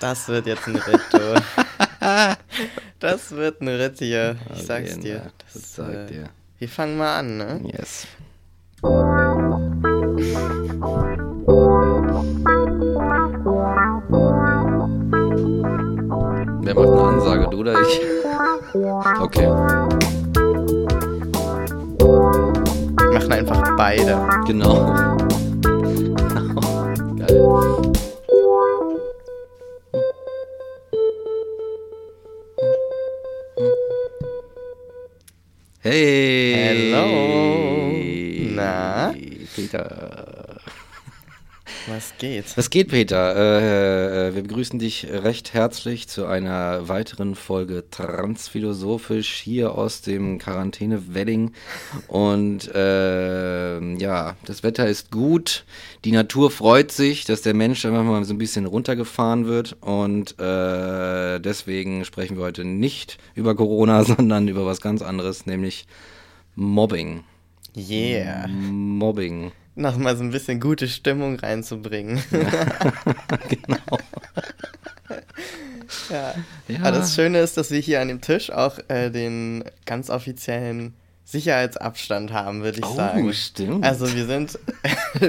Das wird jetzt ein Ritt, du. Das wird ein Ritt hier. Ich sag's dir. Das, das sag äh, dir. Wir fangen mal an, ne? Yes. Wer macht eine Ansage, du oder ich? Okay, Machen einfach beide. genau. genau. Geil. Hey! Hello. Na? Peter. Was geht? Was geht, Peter? Äh, äh, wir begrüßen dich recht herzlich zu einer weiteren Folge Transphilosophisch hier aus dem Quarantäne-Wedding. Und äh, ja, das Wetter ist gut. Die Natur freut sich, dass der Mensch einfach mal so ein bisschen runtergefahren wird. Und äh, deswegen sprechen wir heute nicht über Corona, sondern über was ganz anderes, nämlich Mobbing. Yeah. Mobbing. Noch mal so ein bisschen gute Stimmung reinzubringen. genau. ja. Ja. Aber das Schöne ist, dass wir hier an dem Tisch auch äh, den ganz offiziellen Sicherheitsabstand haben, würde ich Oh, sagen. stimmt. Also wir sind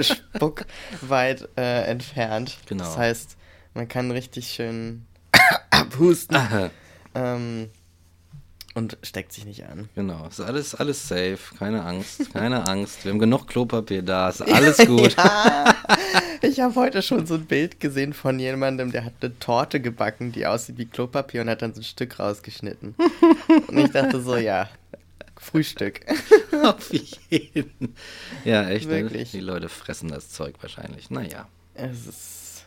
spuckweit äh, entfernt. Genau. Das heißt, man kann richtig schön abhusten Aha. ähm, und steckt sich nicht an. Genau, ist alles, alles safe, keine Angst, keine Angst. Wir haben genug Klopapier da, ist alles gut. Ja, ich habe heute schon so ein Bild gesehen von jemandem, der hat eine Torte gebacken, die aussieht wie Klopapier und hat dann so ein Stück rausgeschnitten. Und ich dachte so, ja, Frühstück. Auf jeden. Ja, echt. ne? Wirklich. Die Leute fressen das Zeug wahrscheinlich. Naja. Es ist.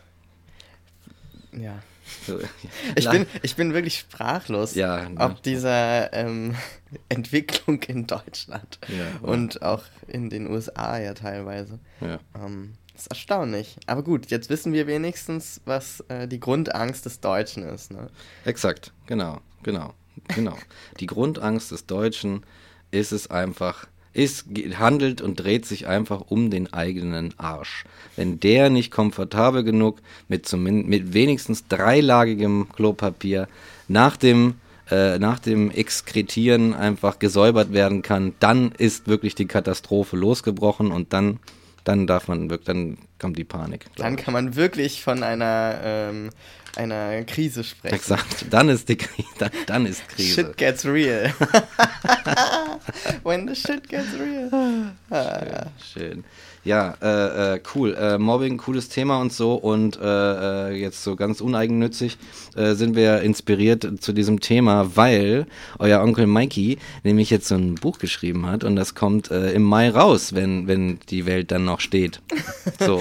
Ja. Ich bin, ich bin wirklich sprachlos, Ja, ne? ob dieser ähm, Entwicklung in Deutschland Ja, und auch in den USA ja teilweise. Ja. Ähm, das ist erstaunlich. Aber gut, jetzt wissen wir wenigstens, was äh, die Grundangst des Deutschen ist. Ne? Exakt, genau, genau, genau. Die Grundangst des Deutschen ist es einfach, ist, handelt und dreht sich einfach um den eigenen Arsch. Wenn der nicht komfortabel genug mit, zumin- mit wenigstens dreilagigem Klopapier nach dem, äh, nach dem Exkretieren einfach gesäubert werden kann, dann ist wirklich die Katastrophe losgebrochen und dann, dann darf man wirklich, dann kommt die Panik. Dann kann man wirklich von einer, ähm, einer Krise sprechen. Exakt, dann ist die Krise, dann, dann ist Krise. Shit gets real. When the shit gets real. Ah, Schön. Ja, äh, äh, cool. Äh, Mobbing, cooles Thema und so. Und äh, äh, jetzt so ganz uneigennützig äh, sind wir inspiriert zu diesem Thema, weil euer Onkel Mikey nämlich jetzt so ein Buch geschrieben hat und das kommt im Mai raus, wenn, wenn die Welt dann noch steht. So.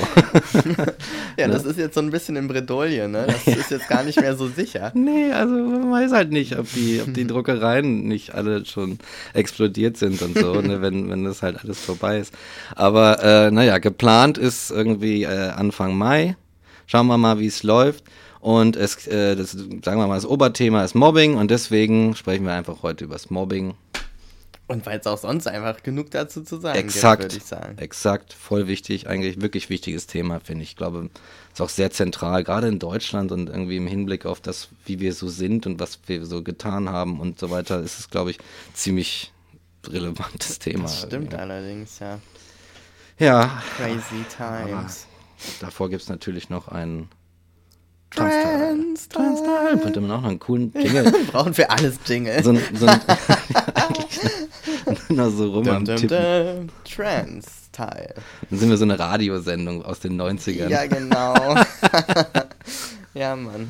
ja, Ne? das ist jetzt so ein bisschen im Bredouille, ne? Das ist jetzt gar nicht mehr so sicher. nee, also man weiß halt nicht, ob die, ob die Druckereien nicht alle schon explodiert sind und so, ne, wenn, wenn das halt alles vorbei ist. Aber äh, naja, geplant ist irgendwie äh, Anfang Mai. Schauen wir mal, wie es läuft. Und es, äh, das, sagen wir mal, das Oberthema ist Mobbing und deswegen sprechen wir einfach heute über das Mobbing. Und weil es auch sonst einfach genug dazu zu sagen Exakt. gibt, würde ich sagen. Exakt, voll wichtig, eigentlich wirklich wichtiges Thema, finde ich. Ich glaube, ist auch sehr zentral, gerade in Deutschland und irgendwie im Hinblick auf das, wie wir so sind und was wir so getan haben und so weiter, ist es, glaube ich, ziemlich relevantes Thema. Das stimmt irgendwie. allerdings, ja. Ja, Crazy times. davor gibt es natürlich noch einen Trans, Transtyle. Könnte man auch noch einen coolen Jingle. Brauchen wir alles Jingle. so ein, so ein nur so rum am Dum, dum, Tippen. dum. Trans-Teil. Dann sind wir so eine Radiosendung aus den 90ern. Ja, genau. ja, Mann.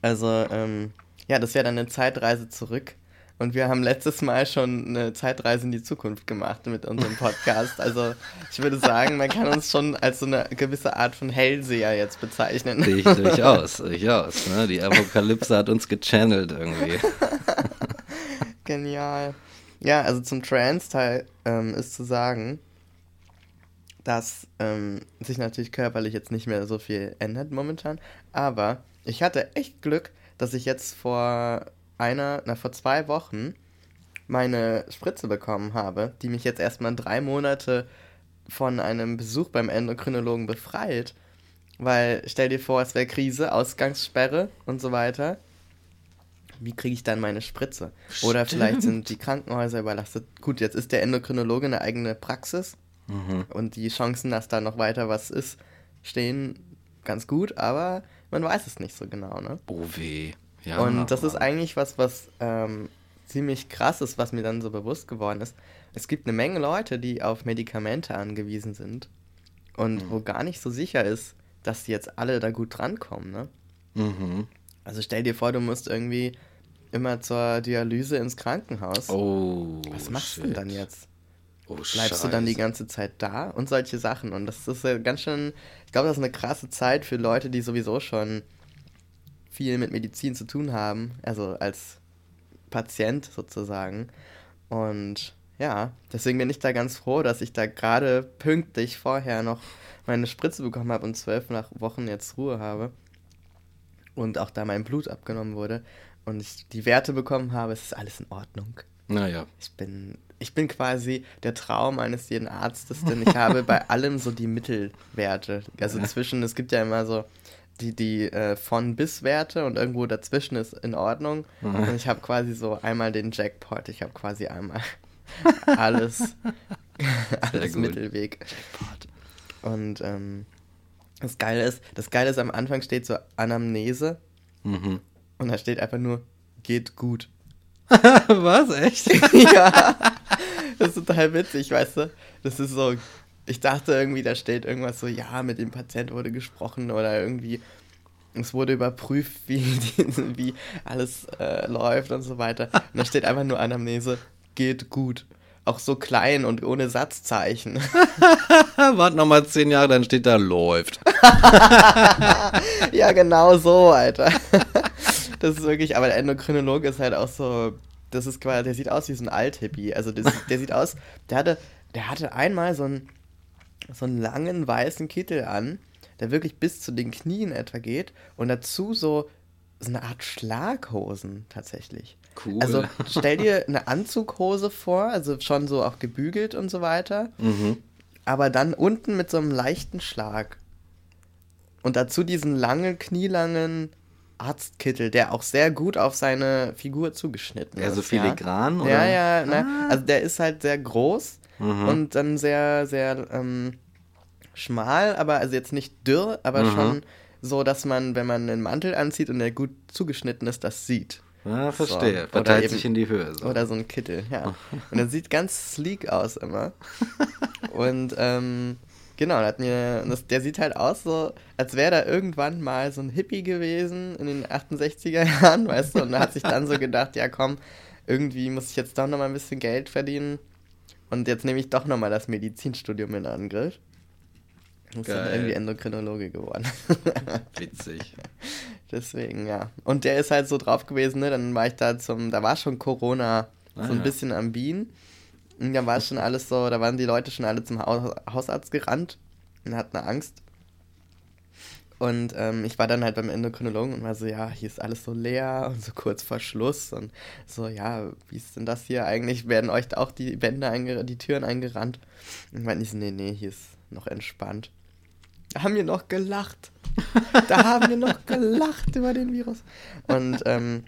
Also, ähm, ja, das wäre dann eine Zeitreise zurück. Und wir haben letztes Mal schon eine Zeitreise in die Zukunft gemacht mit unserem Podcast. Also, ich würde sagen, man kann uns schon als so eine gewisse Art von Hellseher jetzt bezeichnen. Sehe ich durchaus, durchaus. Ne? Die Apokalypse hat uns gechannelt irgendwie. Genial. Ja, also zum Trans-Teil ähm, ist zu sagen, dass ähm, sich natürlich körperlich jetzt nicht mehr so viel ändert momentan. Aber ich hatte echt Glück, dass ich jetzt vor einer, na vor zwei Wochen meine Spritze bekommen habe, die mich jetzt erstmal drei Monate von einem Besuch beim Endokrinologen befreit. Weil stell dir vor, es wäre Krise, Ausgangssperre und so weiter. Wie kriege ich dann meine Spritze? Oder vielleicht sind die Krankenhäuser überlastet. Gut, jetzt ist der Endokrinologe eine eigene Praxis Mhm. und die Chancen, dass da noch weiter was ist, stehen ganz gut, aber man weiß es nicht so genau, ne? Oh weh. Ja, und das ist eigentlich was, was ähm, ziemlich krass ist, was mir dann so bewusst geworden ist. Es gibt eine Menge Leute, die auf Medikamente angewiesen sind und wo gar nicht so sicher ist, dass die jetzt alle da gut drankommen, ne? Mhm. Also stell dir vor, du musst irgendwie immer zur Dialyse ins Krankenhaus. Oh. was machst du denn shit. dann jetzt? Oh, Bleibst du dann die Scheiße. ganze Zeit da und solche Sachen? Und das ist ja ganz schön, ich glaube, das ist eine krasse Zeit für Leute, die sowieso schon viel mit Medizin zu tun haben, also als Patient sozusagen. Und ja, deswegen bin ich da ganz froh, dass ich da gerade pünktlich vorher noch meine Spritze bekommen habe und zwölf nach Wochen jetzt Ruhe habe. Und auch da mein Blut abgenommen wurde und ich die Werte bekommen habe, es ist alles in Ordnung. Naja. Ich bin, ich bin quasi der Traum eines jeden Arztes, denn ich habe bei allem so die Mittelwerte. Also zwischen, es gibt ja immer so die, die äh, von bis Werte und irgendwo dazwischen ist in Ordnung. Und ich habe quasi so einmal den Jackpot. Ich habe quasi einmal alles, alles. Mittelweg. Und ähm, das Geile ist, das Geile ist, am Anfang steht so Anamnese Mhm. und da steht einfach nur, geht gut. was? Echt? ja, das ist total witzig, weißt du? Das ist so, ich dachte irgendwie, da steht irgendwas so, ja, mit dem Patient wurde gesprochen oder irgendwie, es wurde überprüft, wie, die, wie alles äh, läuft und so weiter. Und da steht einfach nur Anamnese, geht gut. Auch so klein und ohne Satzzeichen. Warte nochmal zehn Jahre, dann steht da läuft. ja, genau so, Alter. Das ist wirklich, aber der Endokrinologe ist halt auch so, das ist quasi, der sieht aus wie so ein Althippie. Also das, der sieht aus, der hatte, der hatte einmal so einen, so einen langen weißen Kittel an, der wirklich bis zu den Knien etwa geht und dazu so, so eine Art Schlaghosen tatsächlich. Cool. Also stell dir eine Anzughose vor, also schon so auch gebügelt und so weiter, Mhm. aber dann unten mit so einem leichten Schlag. Und dazu diesen langen, knielangen Arztkittel, der auch sehr gut auf seine Figur zugeschnitten Ja, ist. so filigran, ja. oder? Ja, ja, ne? Ah. also der ist halt sehr groß Mhm. und dann sehr, sehr ähm, schmal, aber also jetzt nicht dürr, aber Mhm. schon so, dass man, wenn man einen Mantel anzieht und der gut zugeschnitten ist, das sieht. Ja, verstehe. So. Verteilt Oder sich eben- in die Höhe. So. Oder so ein Kittel, ja. Und er sieht ganz sleek aus immer. Und ähm, genau, hat mir, das, der sieht halt aus so, als wäre da irgendwann mal so ein Hippie gewesen in den 68er Jahren, weißt du, und hat sich dann so gedacht, ja komm, irgendwie muss ich jetzt doch nochmal ein bisschen Geld verdienen. Und jetzt nehme ich doch nochmal das Medizinstudium in Angriff. Und ist dann irgendwie Endokrinologe geworden. Witzig. Deswegen, ja. Und der ist halt so drauf gewesen, ne? Dann war ich da zum, da war schon Corona Ah, so ein ja. bisschen am Bienen. Und dann war schon alles so, da waren die Leute schon alle zum Haus, Hausarzt gerannt und hatten Angst. Und ähm, ich war dann halt beim Endokrinologen und war so, ja, hier ist alles so leer und so kurz vor Schluss. Und so, ja, wie ist denn das hier eigentlich? Werden euch da auch die Wände, die Türen eingerannt? Und meinte ich so, nee, nee, hier ist noch entspannt. Da haben wir noch gelacht. Da haben wir noch gelacht über den Virus. Und, ähm,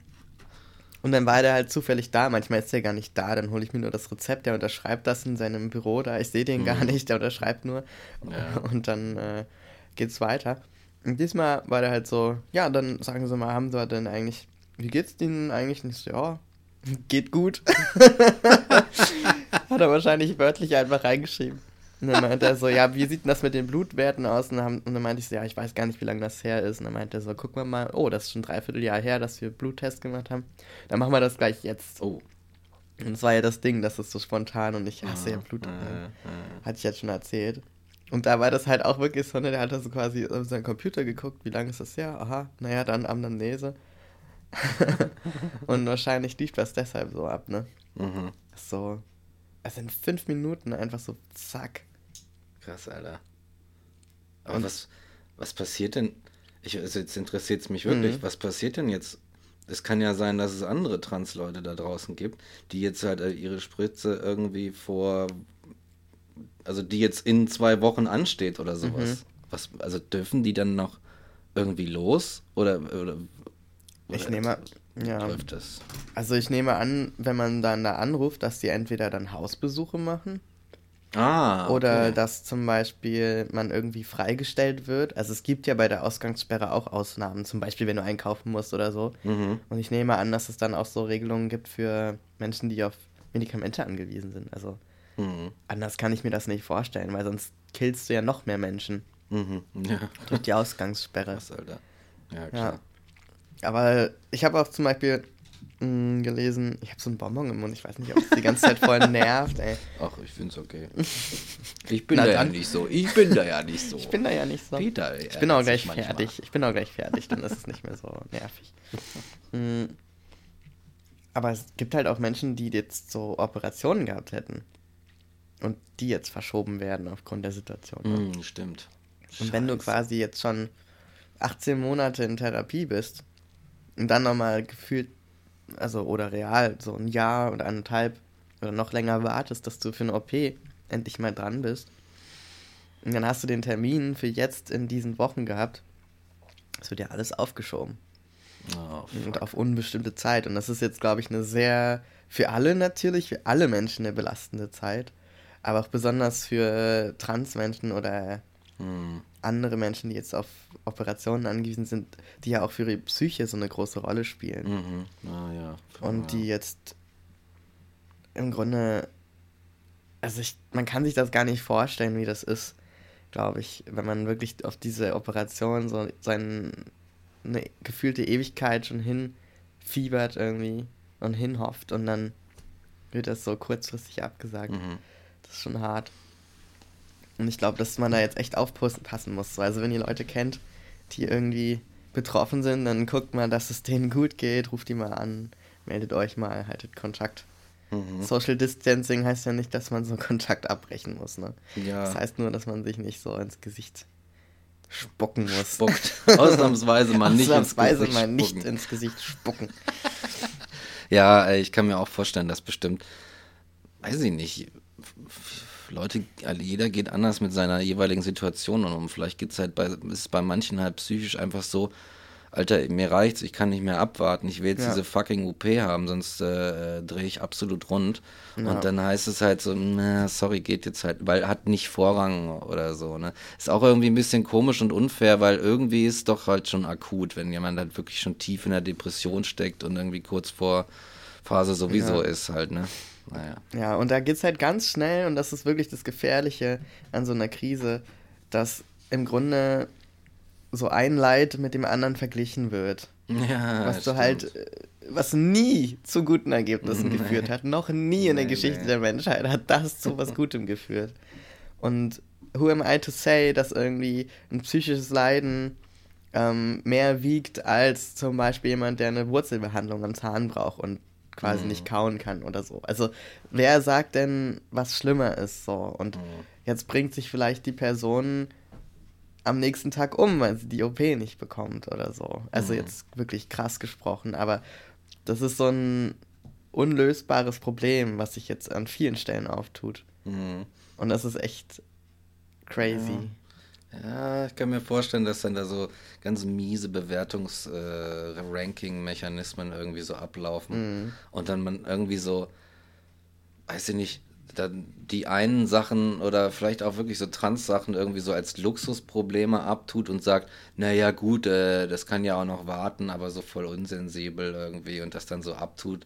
und dann war der halt zufällig da. Manchmal ist der gar nicht da. Dann hole ich mir nur das Rezept. Der unterschreibt das in seinem Büro da. Ich sehe den gar Mhm. nicht. Der unterschreibt nur. Ja. Und dann äh, geht's weiter. Und diesmal war der halt so, ja, dann sagen Sie mal, haben Sie denn eigentlich, wie geht's Ihnen eigentlich? Und ich so, ja, geht gut. Hat er wahrscheinlich wörtlich einfach reingeschrieben. Und dann meinte er so, ja, wie sieht denn das mit den Blutwerten aus? Und dann, haben, und dann meinte ich so, ja, ich weiß gar nicht, wie lange das her ist. Und dann meinte er so, gucken wir mal, oh, das ist schon ein Dreivierteljahr her, dass wir Bluttests gemacht haben. Dann machen wir das gleich jetzt. Oh. Und das war ja das Ding, das ist so spontan und ich hasse ja Ah, Blut. äh, äh. Hatte ich jetzt schon erzählt. Und da war das halt auch wirklich so, ne, der hat da so quasi auf seinen Computer geguckt, wie lange ist das her? Aha, naja, dann Amnese. und wahrscheinlich lief das deshalb so ab, ne? Mhm. So, also in fünf Minuten einfach so zack. Krass, Alter. Aber Und- was, was passiert denn? Ich, also jetzt interessiert es mich wirklich. Mhm. Was passiert denn jetzt? Es kann ja sein, dass es andere Trans-Leute da draußen gibt, die jetzt halt äh, ihre Spritze irgendwie vor. Also die jetzt in zwei Wochen ansteht oder sowas. Mhm. was, also dürfen die dann noch irgendwie los? Oder, oder, Ich oder nehme, ja. läuft das? Also ich nehme an, wenn man dann da anruft, dass die entweder dann Hausbesuche machen Ah, oder okay. dass zum Beispiel man irgendwie freigestellt wird. Also es gibt ja bei der Ausgangssperre auch Ausnahmen, zum Beispiel wenn du einkaufen musst oder so. Mhm. Und ich nehme an, dass es dann auch so Regelungen gibt für Menschen, die auf Medikamente angewiesen sind. Also Mhm. anders kann ich mir das nicht vorstellen, weil sonst killst du ja noch mehr Menschen Mhm. Ja, durch die Ausgangssperre. krass, Alter. Ja, Ja. klar. Aber ich habe auch zum Beispiel mh, gelesen, ich habe so einen Bonbon im Mund, ich weiß nicht, ob es die ganze Zeit voll nervt, ey. Ach, ich find's okay. Ich bin Na da ja dann. nicht so. Ich bin da ja nicht so. Ich bin da ja nicht so. Peter, Ich bin auch gleich manchmal. fertig. Ich bin auch gleich fertig, dann ist es nicht mehr so nervig. Mm. Aber es gibt halt auch Menschen, die jetzt so Operationen gehabt hätten. Und die jetzt verschoben werden aufgrund der Situation. Mhm, stimmt. Und wenn du quasi jetzt schon 18 Monate in Therapie bist und dann nochmal gefühlt, also oder real, so ein Jahr oder anderthalb oder noch länger wartest, dass du für eine OP endlich mal dran bist. Und dann hast du den Termin für jetzt in diesen Wochen gehabt. Das wird ja alles aufgeschoben. Oh, Und auf unbestimmte Zeit. Und das ist jetzt, glaube ich, eine sehr, für alle natürlich, für alle Menschen eine belastende Zeit. Aber auch besonders für Transmenschen oder Mhm. andere Menschen, die jetzt auf Operationen angewiesen sind, die ja auch für ihre Psyche so eine große Rolle spielen. Mhm. Ah, ja. Und die ja. jetzt im Grunde, also ich, man kann sich das gar nicht vorstellen, wie das ist, glaube ich, wenn man wirklich auf diese Operation so seine eine gefühlte Ewigkeit schon hinfiebert irgendwie und hinhofft und dann wird das so kurzfristig abgesagt. Mhm. Das ist schon hart. Und ich glaube, dass man da jetzt echt aufpassen muss. Also wenn ihr Leute kennt, die irgendwie betroffen sind, dann guckt mal, dass es denen gut geht, ruft die mal an, meldet euch mal, haltet Kontakt. Mhm. Social Distancing heißt ja nicht, dass man so Kontakt abbrechen muss, ne? Ja. Das heißt nur, dass man sich nicht so ins Gesicht spucken muss. Spuckt. Ausnahmsweise mal nicht ins Ausnahmsweise Gesicht mal nicht spucken. ins Gesicht spucken. Ja, äh, ich kann mir auch vorstellen, dass bestimmt, weiß ich nicht, Leute, also jeder geht anders mit seiner jeweiligen Situation um. Vielleicht geht's halt bei, ist es bei manchen halt psychisch einfach so, Alter, mir reicht's, ich kann nicht mehr abwarten, ich will jetzt Ja. diese fucking OP haben, sonst äh, drehe ich absolut rund. Ja. Und dann heißt es halt so, na, sorry, geht jetzt halt, weil hat nicht Vorrang oder so, ne? Ist auch irgendwie ein bisschen komisch und unfair, weil irgendwie ist doch halt schon akut, wenn jemand halt wirklich schon tief in der Depression steckt und irgendwie kurz vor Phase sowieso Ja. ist halt, ne? Naja. Ja, und da geht's halt ganz schnell, und das ist wirklich das Gefährliche an so einer Krise, dass im Grunde so ein Leid mit dem anderen verglichen wird. Ja, was du stimmt. halt, was nie zu guten Ergebnissen Nee. geführt hat. Noch nie in der Nee, Geschichte nee. der Menschheit hat das zu was Gutem geführt. Und who am I to say, dass irgendwie ein psychisches Leiden ähm, mehr wiegt als zum Beispiel jemand, der eine Wurzelbehandlung am Zahn braucht und quasi Mhm. nicht kauen kann oder so. Also wer sagt denn, was schlimmer ist so? Und Mhm. jetzt bringt sich vielleicht die Person am nächsten Tag um, weil sie die OP nicht bekommt oder so. Also Mhm. jetzt wirklich krass gesprochen, aber das ist so ein unlösbares Problem, was sich jetzt an vielen Stellen auftut. Mhm. Und das ist echt crazy. Ja, ich kann mir vorstellen, dass dann da so ganz miese Bewertungs-Ranking-Mechanismen irgendwie so ablaufen. Mhm. Und dann man irgendwie so, weiß ich nicht, dann die einen Sachen oder vielleicht auch wirklich so Trans-Sachen irgendwie so als Luxusprobleme abtut und sagt, naja gut, äh, das kann ja auch noch warten, aber so voll unsensibel irgendwie und das dann so abtut.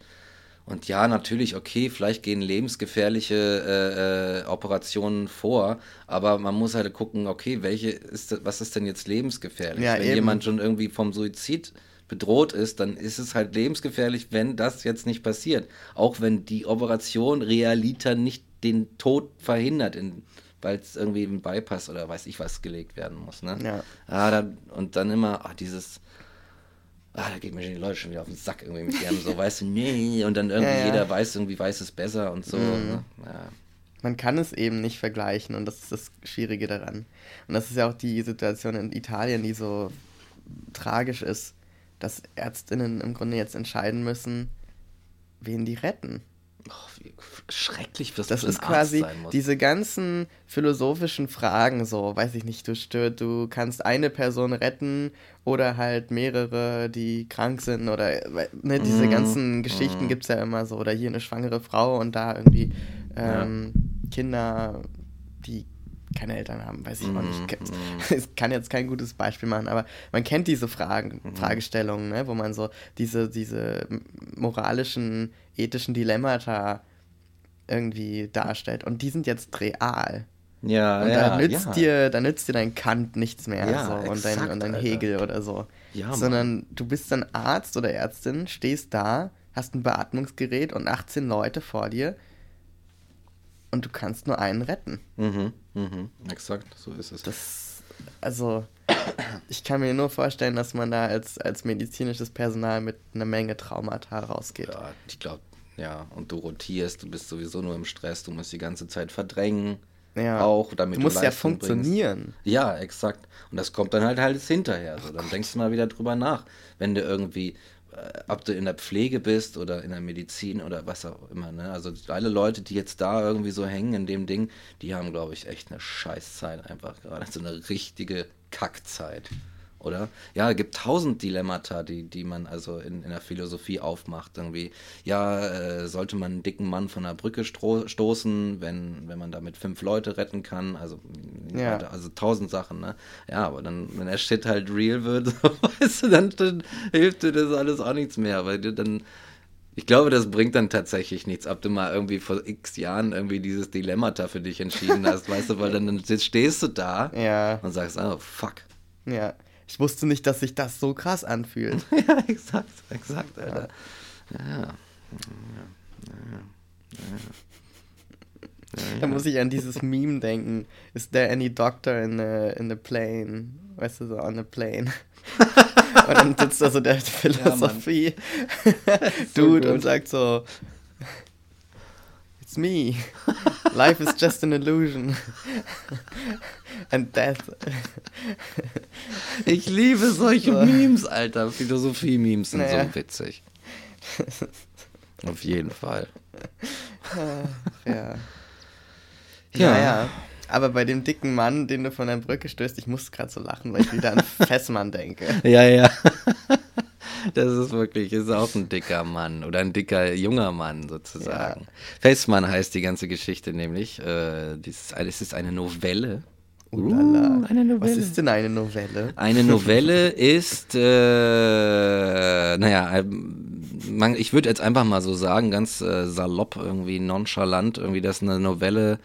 Und ja, natürlich, okay, vielleicht gehen lebensgefährliche äh, äh, Operationen vor, aber man muss halt gucken, okay, welche ist das, was ist denn jetzt lebensgefährlich? Ja, Wenn eben. jemand schon irgendwie vom Suizid bedroht ist, dann ist es halt lebensgefährlich, wenn das jetzt nicht passiert. Auch wenn die Operation realiter nicht den Tod verhindert, weil es irgendwie ein Bypass oder weiß ich was gelegt werden muss. Ne? Ja. Ah, dann, und dann immer ah, dieses, ah, da geht mir schon die Leute schon wieder auf den Sack irgendwie mit ihrem so, weißt du, nee, und dann irgendwie Ja, ja. jeder weiß irgendwie, weiß es besser und so. Mhm. Ne? Ja. Man kann es eben nicht vergleichen und das ist das Schwierige daran. Und das ist ja auch die Situation in Italien, die so tragisch ist, dass Ärztinnen im Grunde jetzt entscheiden müssen, wen die retten. Oh, schrecklich, was Das ist quasi diese ganzen philosophischen Fragen, so, weiß ich nicht, du stört, du kannst eine Person retten oder halt mehrere, die krank sind oder ne, diese Mhm. ganzen Geschichten gibt's ja immer so. Oder hier eine schwangere Frau und da irgendwie ähm, Kinder, die keine Eltern haben, weiß ich auch Mhm, nicht. Ich kann jetzt kein gutes Beispiel machen, aber man kennt diese Fragen, Mhm. Fragestellungen, ne, wo man so diese, diese moralischen, ethischen Dilemmata irgendwie darstellt. Und die sind jetzt real. Ja, Und ja, da nützt ja. dir, da nützt dir dein Kant nichts mehr Ja, so, und dein, exakt, und dein Alter. Hegel oder so. Ja, Mann. Sondern du bist dann Arzt oder Ärztin, stehst da, hast ein Beatmungsgerät und 18 Leute vor dir und du kannst nur einen retten. Mhm, mhm, exakt, so ist es. Das, also, ich kann mir nur vorstellen, dass man da als, als medizinisches Personal mit einer Menge Traumata rausgeht. Ja, ich glaube, ja, und du rotierst, du bist sowieso nur im Stress, du musst die ganze Zeit verdrängen. Ja. Auch, damit du musst ja Leistung bringst. funktionieren. Ja, exakt. Und das kommt dann halt halt hinterher. So. Dann denkst du mal wieder drüber nach, wenn du irgendwie, ob du in der Pflege bist oder in der Medizin oder was auch immer. Ne? Also alle Leute, die jetzt da irgendwie so hängen in dem Ding, die haben, glaube ich, echt eine Scheißzeit einfach gerade. So eine richtige Kackzeit. Oder? Ja, es gibt tausend Dilemmata, die, die man also in, in der Philosophie aufmacht. Irgendwie, ja, äh, sollte man einen dicken Mann von der Brücke stoßen, wenn, wenn man damit fünf Leute retten kann? Also, Ja. also tausend Sachen, ne? Ja, aber dann, wenn der Shit halt real wird, weißt du, dann, dann hilft dir das alles auch nichts mehr, weil du dann. Ich glaube, das bringt dann tatsächlich nichts, ob du mal irgendwie vor x Jahren irgendwie dieses Dilemmata für dich entschieden hast, weißt du, weil dann, dann stehst du da Ja, und sagst, oh fuck. ja. Ich wusste nicht, dass sich das so krass anfühlt. Ja, exakt, exakt, Alter. Ja, ja. Da muss ich an dieses Meme denken. Is there any doctor in the, in the plane? Weißt du, so on the plane. und dann sitzt da so der Philosophie so und sagt so It's me. Life is just an illusion. And death. Ich liebe solche So. Memes, Alter. Philosophie-Memes sind Naja. so witzig. Auf jeden Fall. ja. Ja. Ja, ja. Aber bei dem dicken Mann, den du von der Brücke stößt, ich muss gerade so lachen, weil ich wieder an Fessmann denke. Ja, ja. Das ist wirklich, ist auch ein dicker Mann oder ein dicker junger Mann sozusagen. Festmann heißt die ganze Geschichte nämlich. Äh, es ist eine Novelle. Ulala. Uh, eine Novelle. Was ist denn eine Novelle? Eine Novelle ist, äh, naja, ähm, man, ich würde jetzt einfach mal so sagen, ganz äh, salopp, irgendwie nonchalant, irgendwie, dass eine Novelle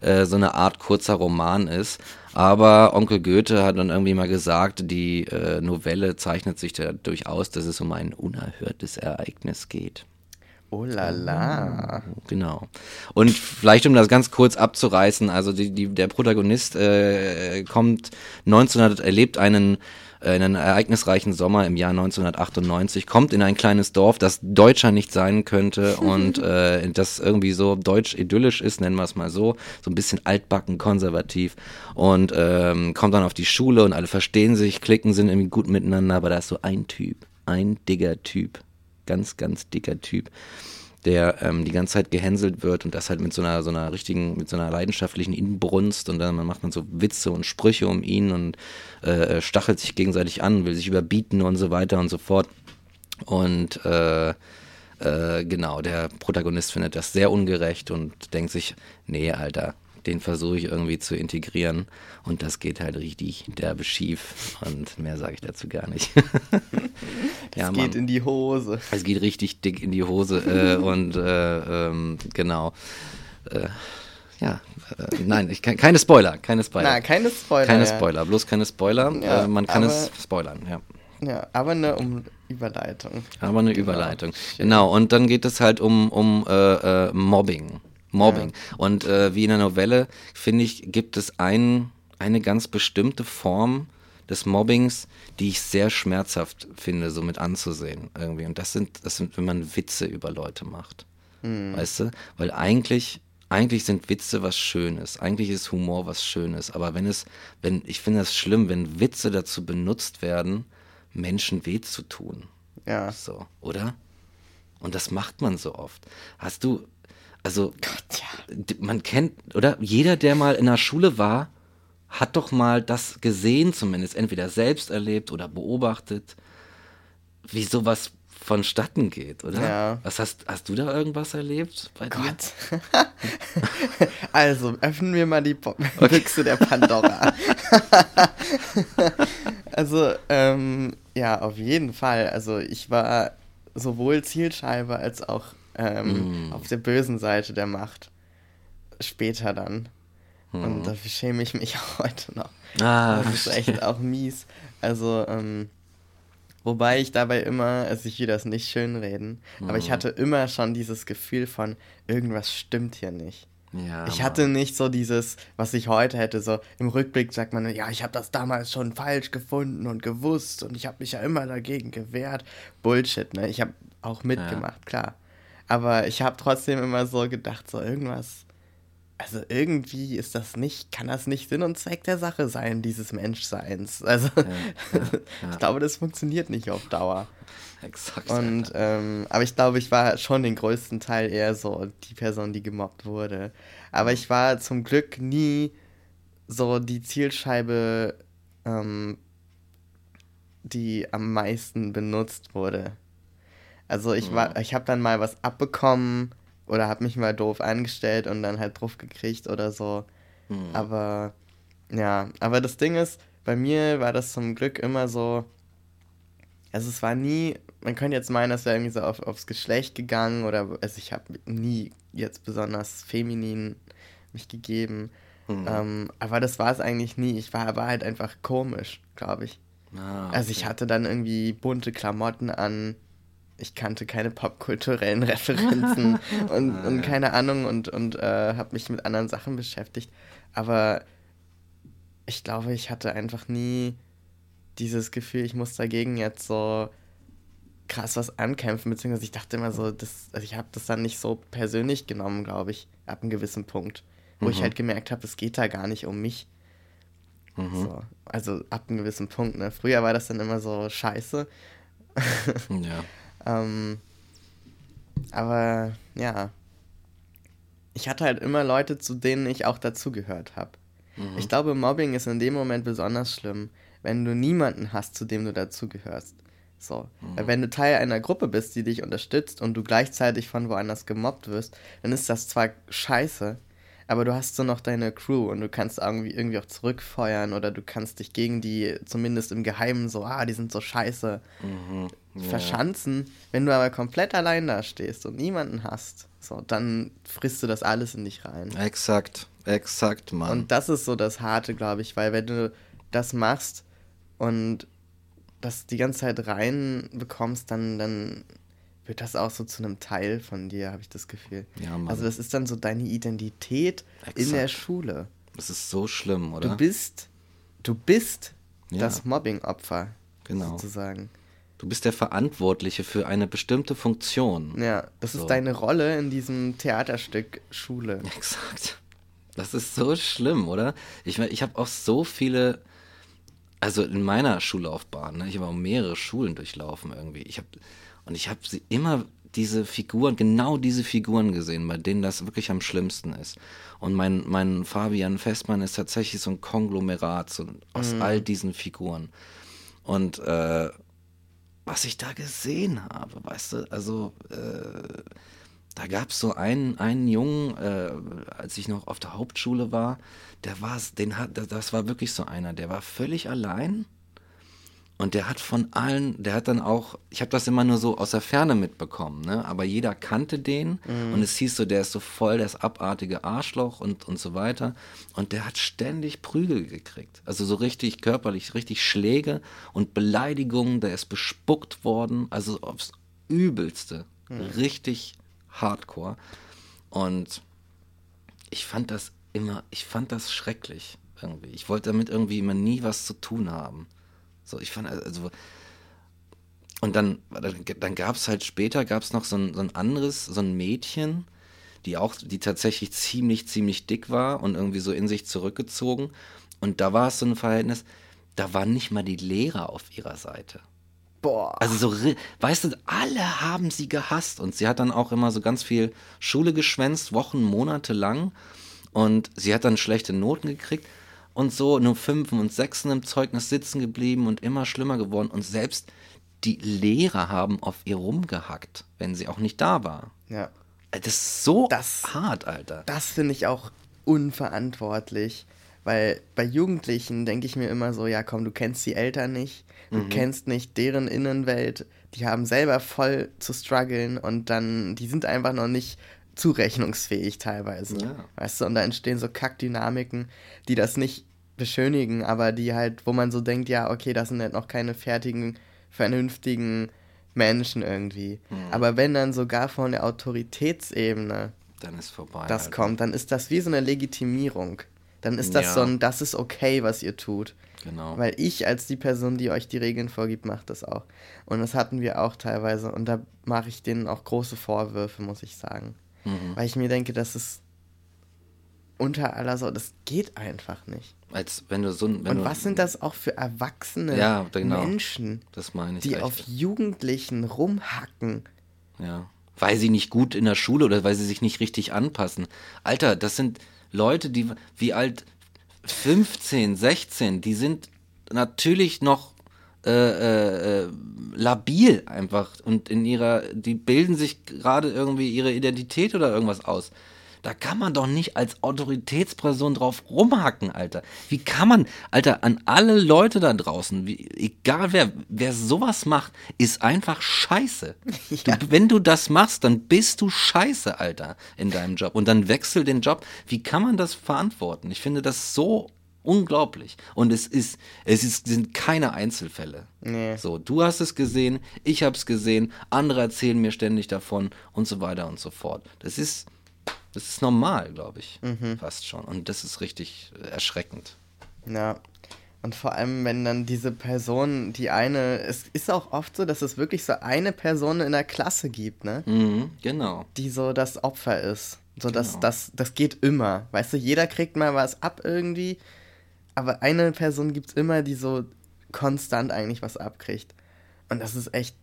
äh, so eine Art kurzer Roman ist. Aber Onkel Goethe hat dann irgendwie mal gesagt, die äh, Novelle zeichnet sich dadurch aus, dass es um ein unerhörtes Ereignis geht. Oh la la. Genau. Und vielleicht, um das ganz kurz abzureißen, also die, die, der Protagonist äh, kommt 1900, erlebt einen, äh, einen ereignisreichen Sommer im Jahr 1998, kommt in ein kleines Dorf, das deutscher nicht sein könnte und äh, das irgendwie so deutsch idyllisch ist, nennen wir es mal so, so ein bisschen altbacken, konservativ und ähm, kommt dann auf die Schule und alle verstehen sich, klicken, sind irgendwie gut miteinander, aber da ist so ein Typ, ein digger Typ, ganz, ganz dicker Typ, der ähm, die ganze Zeit gehänselt wird und das halt mit so einer, so einer richtigen, mit so einer leidenschaftlichen Inbrunst und dann macht man so Witze und Sprüche um ihn und äh, stachelt sich gegenseitig an, will sich überbieten und so weiter und so fort. Und äh, äh, genau, der Protagonist findet das sehr ungerecht und denkt sich, nee, Alter, den versuche ich irgendwie zu integrieren und das geht halt richtig derbe schief und mehr sage ich dazu gar nicht. Es Ja, geht in die Hose. Es geht richtig dick in die Hose äh, und äh, ähm, genau. Äh, ja, äh, nein, ich kann, keine Spoiler, keine Spoiler. Na, keine Spoiler. keine ja. Spoiler, bloß keine Spoiler. Ja, äh, man kann es spoilern, ja. Ja, aber eine um Überleitung. Aber eine Genau. Überleitung. Genau, und dann geht es halt um, um äh, äh, Mobbing. Mobbing. Und äh, wie in der Novelle, finde ich, gibt es ein, eine ganz bestimmte Form des Mobbings, die ich sehr schmerzhaft finde, so mit anzusehen irgendwie. Und das sind, das sind, wenn man Witze über Leute macht. Weißt du? Weil eigentlich, eigentlich sind Witze was Schönes. Eigentlich ist Humor was Schönes. Aber wenn es, wenn, ich finde das schlimm, wenn Witze dazu benutzt werden, Menschen weh zu tun. Ja. So, oder? Und das macht man so oft. Hast du, Also, Gott, ja. man kennt, oder? Jeder, der mal in der Schule war, hat doch mal das gesehen, zumindest entweder selbst erlebt oder beobachtet, wie sowas vonstatten geht, oder? Ja. Was hast, hast du da irgendwas erlebt bei dir? Gott. also, öffnen wir mal die Bo Büchse der Pandora. also, ähm, ja, auf jeden Fall. Also, ich war sowohl Zielscheibe als auch ähm, auf der bösen Seite der Macht. Später dann. Und dafür schäme ich mich auch heute noch. Ah, Das ist echt auch mies. Also, ähm, wobei ich dabei immer, also ich will das nicht schönreden, aber ich hatte immer schon dieses Gefühl von, irgendwas stimmt hier nicht. ja, Ich Mann. hatte nicht so dieses, was ich heute hätte, so im Rückblick sagt man, ja, ich habe das damals schon falsch gefunden und gewusst und ich habe mich ja immer dagegen gewehrt. Bullshit, ne? Ich habe auch mitgemacht, klar. Aber ich habe trotzdem immer so gedacht, so irgendwas, also irgendwie ist das nicht, kann das nicht Sinn und Zweck der Sache sein, dieses Menschseins. Also ich glaube, das funktioniert nicht auf Dauer. Exakt. Und ähm, aber ich glaube, ich war schon den größten Teil eher so die Person, die gemobbt wurde. Aber ich war zum Glück nie so die Zielscheibe, ähm, die am meisten benutzt wurde. Also ich war, ich habe dann mal was abbekommen oder habe mich mal doof angestellt und dann halt drauf gekriegt oder so. Mhm. Aber ja, aber das Ding ist, bei mir war das zum Glück immer so, also es war nie, man könnte jetzt meinen, das wäre irgendwie so auf, aufs Geschlecht gegangen oder, also ich habe nie jetzt besonders feminin mich gegeben. Mhm. Ähm, aber das war es eigentlich nie. Ich war, war halt einfach komisch, glaube ich. Ah, Also ich hatte dann irgendwie bunte Klamotten an. Ich kannte keine popkulturellen Referenzen und, Ah, und keine Ahnung und, und äh, habe mich mit anderen Sachen beschäftigt. Aber ich glaube, ich hatte einfach nie dieses Gefühl, ich muss dagegen jetzt so krass was ankämpfen, beziehungsweise ich dachte immer so, das, also ich habe das dann nicht so persönlich genommen, glaube ich, ab einem gewissen Punkt, wo ich Mhm. halt gemerkt habe, es geht da gar nicht um mich. Mhm. So, also ab einem gewissen Punkt, ne? Früher war das dann immer so scheiße. Ja. Ähm, aber ja, ich hatte halt immer Leute, zu denen ich auch dazugehört habe. Mhm. Ich glaube, Mobbing ist in dem Moment besonders schlimm, wenn du niemanden hast, zu dem du dazugehörst. So. Mhm. Wenn du Teil einer Gruppe bist, die dich unterstützt und du gleichzeitig von woanders gemobbt wirst, dann ist das zwar scheiße, aber du hast so noch deine Crew und du kannst irgendwie, irgendwie auch zurückfeuern oder du kannst dich gegen die zumindest im Geheimen so, ah, die sind so scheiße, Mhm. Ja. verschanzen. Wenn du aber komplett allein da stehst und niemanden hast, so, dann frisst du das alles in dich rein. Exakt, exakt, Mann. Und das ist so das Harte, glaube ich, weil wenn du das machst und das die ganze Zeit rein bekommst, dann, dann wird das auch so zu einem Teil von dir, habe ich das Gefühl. Ja, Mann. Also das ist dann so deine Identität in Exakt. der Schule. das ist so schlimm, oder? Du bist, du bist Ja. das Mobbing-Opfer, Genau. sozusagen. Du bist der Verantwortliche für eine bestimmte Funktion. Ja, das So. ist deine Rolle in diesem Theaterstück Schule. Exakt. Das ist so schlimm, oder? Ich meine, ich habe auch so viele, also in meiner Schullaufbahn, ne, ich habe auch mehrere Schulen durchlaufen irgendwie. Ich habe und ich habe sie immer diese Figuren, genau diese Figuren gesehen, bei denen das wirklich am schlimmsten ist. Und mein, mein Fabian Festmann ist tatsächlich so ein Konglomerat so aus all diesen Figuren. Und äh, was ich da gesehen habe, weißt du, also äh, da gab es so einen, einen Jungen, äh, als ich noch auf der Hauptschule war, der war, den hat, das war wirklich so einer, der war völlig allein und der hat von allen, der hat dann auch, ich habe das immer nur so aus der Ferne mitbekommen, ne? aber jeder kannte den. Und es hieß so, der ist so voll das abartige Arschloch und, und so weiter. Und der hat ständig Prügel gekriegt, also so richtig körperlich, richtig Schläge und Beleidigungen, der ist bespuckt worden, also aufs Übelste, richtig hardcore. Und ich fand das immer, ich fand das schrecklich irgendwie. Ich wollte damit irgendwie immer nie was zu tun haben. So, ich fand, also, und dann, dann, gab es halt später, gab es noch so ein, so ein anderes, so ein Mädchen, die auch, die tatsächlich ziemlich, ziemlich dick war und irgendwie so in sich zurückgezogen. Und da war es so ein Verhältnis, da waren nicht mal die Lehrer auf ihrer Seite. Boah. Also so, weißt du, alle haben sie gehasst und sie hat dann auch immer so ganz viel Schule geschwänzt, Wochen, Monate lang und sie hat dann schlechte Noten gekriegt und so nur Fünfen und Sechsen im Zeugnis sitzen geblieben und immer schlimmer geworden und selbst die Lehrer haben auf ihr rumgehackt, wenn sie auch nicht da war. Ja. Das ist so Das- hart, Alter. Das finde ich auch unverantwortlich, weil bei Jugendlichen denke ich mir immer so, ja komm, du kennst die Eltern nicht, du Mhm. kennst nicht deren Innenwelt, die haben selber voll zu strugglen und dann, die sind einfach noch nicht zurechnungsfähig teilweise. Ja. Weißt du, und da entstehen so Kackdynamiken, die das nicht beschönigen, aber die halt, wo man so denkt, ja, okay, das sind halt noch keine fertigen, vernünftigen Menschen irgendwie. Mhm. Aber wenn dann sogar von der Autoritätsebene Dann ist vorbei. das Alter. kommt, dann ist das wie so eine Legitimierung. Dann ist das Ja. so ein, das ist okay, was ihr tut. Genau. Weil ich als die Person, die euch die Regeln vorgibt, mache das auch. Und das hatten wir auch teilweise. Und da mache ich denen auch große Vorwürfe, muss ich sagen. Mhm. Weil ich mir denke, das ist unter aller Sau, das geht einfach nicht. Als wenn du so ein. Wenn Und du, was sind das auch für erwachsene Ja, genau. Menschen, die echt. auf Jugendlichen rumhacken? Ja. Weil sie nicht gut in der Schule oder weil sie sich nicht richtig anpassen. Alter, das sind Leute, die wie alt 15, 16, die sind natürlich noch äh, äh, äh, labil einfach und in ihrer, die bilden sich gerade irgendwie ihre Identität oder irgendwas aus. Da kann man doch nicht als Autoritätsperson drauf rumhacken, Alter. Wie kann man, Alter, an alle Leute da draußen, wie, egal wer, wer sowas macht, ist einfach scheiße. Ja. Du, wenn du das machst, dann bist du scheiße, Alter, in deinem Job. Und dann wechsel den Job. Wie kann man das verantworten? Ich finde das so unglaublich. Und es ist, es ist, sind keine Einzelfälle. Nee. So, du hast es gesehen, ich habe es gesehen, andere erzählen mir ständig davon und so weiter und so fort. Das ist, das ist normal, glaube ich, fast schon. Und das ist richtig äh, erschreckend. Ja. Und vor allem, wenn dann diese Person, die eine, es ist auch oft so, dass es wirklich so eine Person in der Klasse gibt, ne? Mhm, genau. Die so das Opfer ist. So, das, Genau. das, das geht immer. Weißt du, jeder kriegt mal was ab irgendwie, aber eine Person gibt es immer, die so konstant eigentlich was abkriegt. Und das ist echt,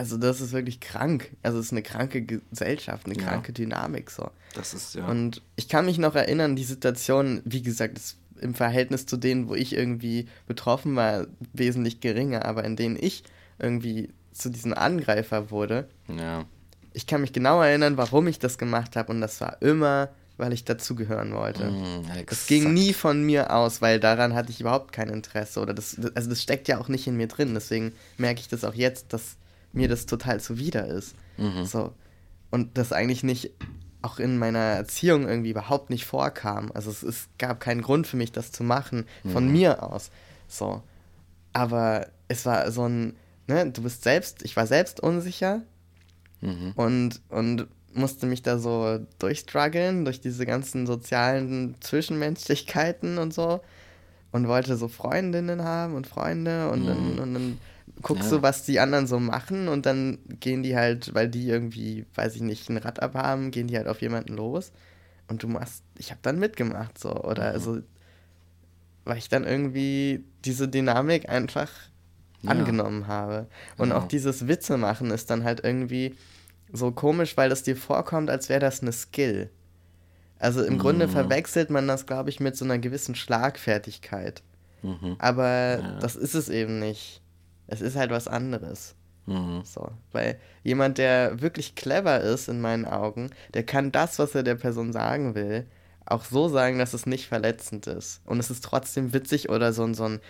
also das ist wirklich krank. Also es ist eine kranke Gesellschaft, eine Ja. kranke Dynamik so. Das ist ja. Und ich kann mich noch erinnern, die Situation, wie gesagt, ist im Verhältnis zu denen, wo ich irgendwie betroffen war, wesentlich geringer, aber in denen ich irgendwie zu diesem Angreifer wurde. ja. Ich kann mich genau erinnern, warum ich das gemacht habe und das war immer, weil ich dazugehören wollte. Das exakt. ging nie von mir aus, weil daran hatte ich überhaupt kein Interesse oder das, also das steckt ja auch nicht in mir drin. Deswegen merke ich das auch jetzt, dass mir das total zuwider ist. Mhm. So. Und das eigentlich nicht auch in meiner Erziehung irgendwie überhaupt nicht vorkam. Also es, es gab keinen Grund für mich, das zu machen, von Mhm. mir aus. So. Aber es war so ein, ne, du bist selbst, ich war selbst unsicher Mhm. und, und musste mich da so durchstruggeln, durch diese ganzen sozialen Zwischenmenschlichkeiten und so. Und wollte so Freundinnen haben und Freunde und, dann, und dann guckst Ja. du, was die anderen so machen und dann gehen die halt, weil die irgendwie, weiß ich nicht, ein Rad abhaben, gehen die halt auf jemanden los. Und du machst, ich habe dann mitgemacht so. Oder Mhm. also, weil ich dann irgendwie diese Dynamik einfach Ja. angenommen habe. Und Genau. auch dieses Witze machen ist dann halt irgendwie so komisch, weil es dir vorkommt, als wäre das eine Skill. Also im Grunde Mhm. verwechselt man das, glaube ich, mit so einer gewissen Schlagfertigkeit. Mhm. Aber Ja. das ist es eben nicht. Es ist halt was anderes. Mhm. So, weil jemand, der wirklich clever ist in meinen Augen, der kann das, was er der Person sagen will, auch so sagen, dass es nicht verletzend ist. Und es ist trotzdem witzig oder so ein, so ein,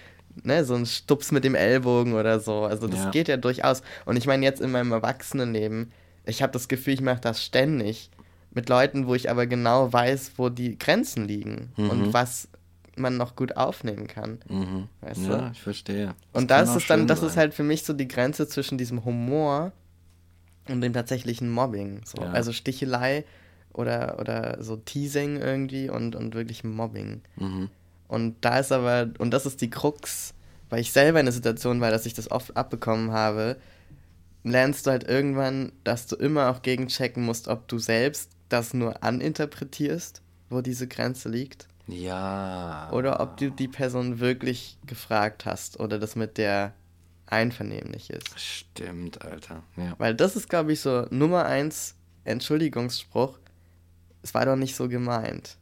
ne, so ein Stups mit dem Ellbogen oder so. Also das Ja. geht ja durchaus. Und ich meine, jetzt in meinem Erwachsenenleben, ich habe das Gefühl, ich mache das ständig. Mit Leuten, wo ich aber genau weiß, wo die Grenzen liegen Mhm. und was man noch gut aufnehmen kann. Mhm. Weißt ja, du? ich verstehe. Und das auch ist dann, das ist sein. halt für mich so die Grenze zwischen diesem Humor und dem tatsächlichen Mobbing. So. Ja. Also Stichelei oder, oder so Teasing irgendwie und, und wirklich Mobbing. Mhm. Und da ist aber, und das ist die Krux, weil ich selber in der Situation war, dass ich das oft abbekommen habe, lernst du halt irgendwann, dass du immer auch gegenchecken musst, ob du selbst das nur aninterpretierst, wo diese Grenze liegt, Ja. oder ob du die Person wirklich gefragt hast oder das mit der einvernehmlich ist. Stimmt, Alter. Ja. Weil das ist, glaube ich, so Nummer eins Entschuldigungsspruch. Es war doch nicht so gemeint.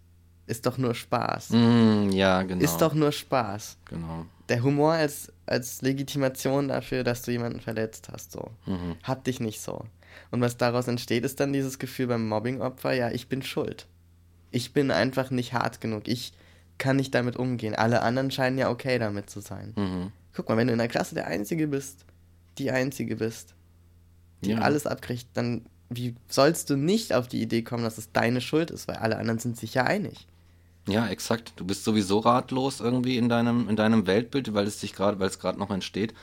Ist doch nur Spaß. Mm, ja, genau. Ist doch nur Spaß. Genau. Der Humor als, als Legitimation dafür, dass du jemanden verletzt hast, so. Mhm. Hat dich nicht so. Und was daraus entsteht, ist dann dieses Gefühl beim Mobbingopfer, ja, ich bin schuld. Ich bin einfach nicht hart genug. Ich kann nicht damit umgehen. Alle anderen scheinen ja okay damit zu sein. Mhm. Guck mal, wenn du in der Klasse der Einzige bist, die Einzige bist, die Ja. alles abkriegt, dann wie sollst du nicht auf die Idee kommen, dass es deine Schuld ist, weil alle anderen sind sich ja einig. Ja, exakt. Du bist sowieso ratlos irgendwie in deinem, in deinem Weltbild, weil es dich gerade, weil es gerade noch entsteht.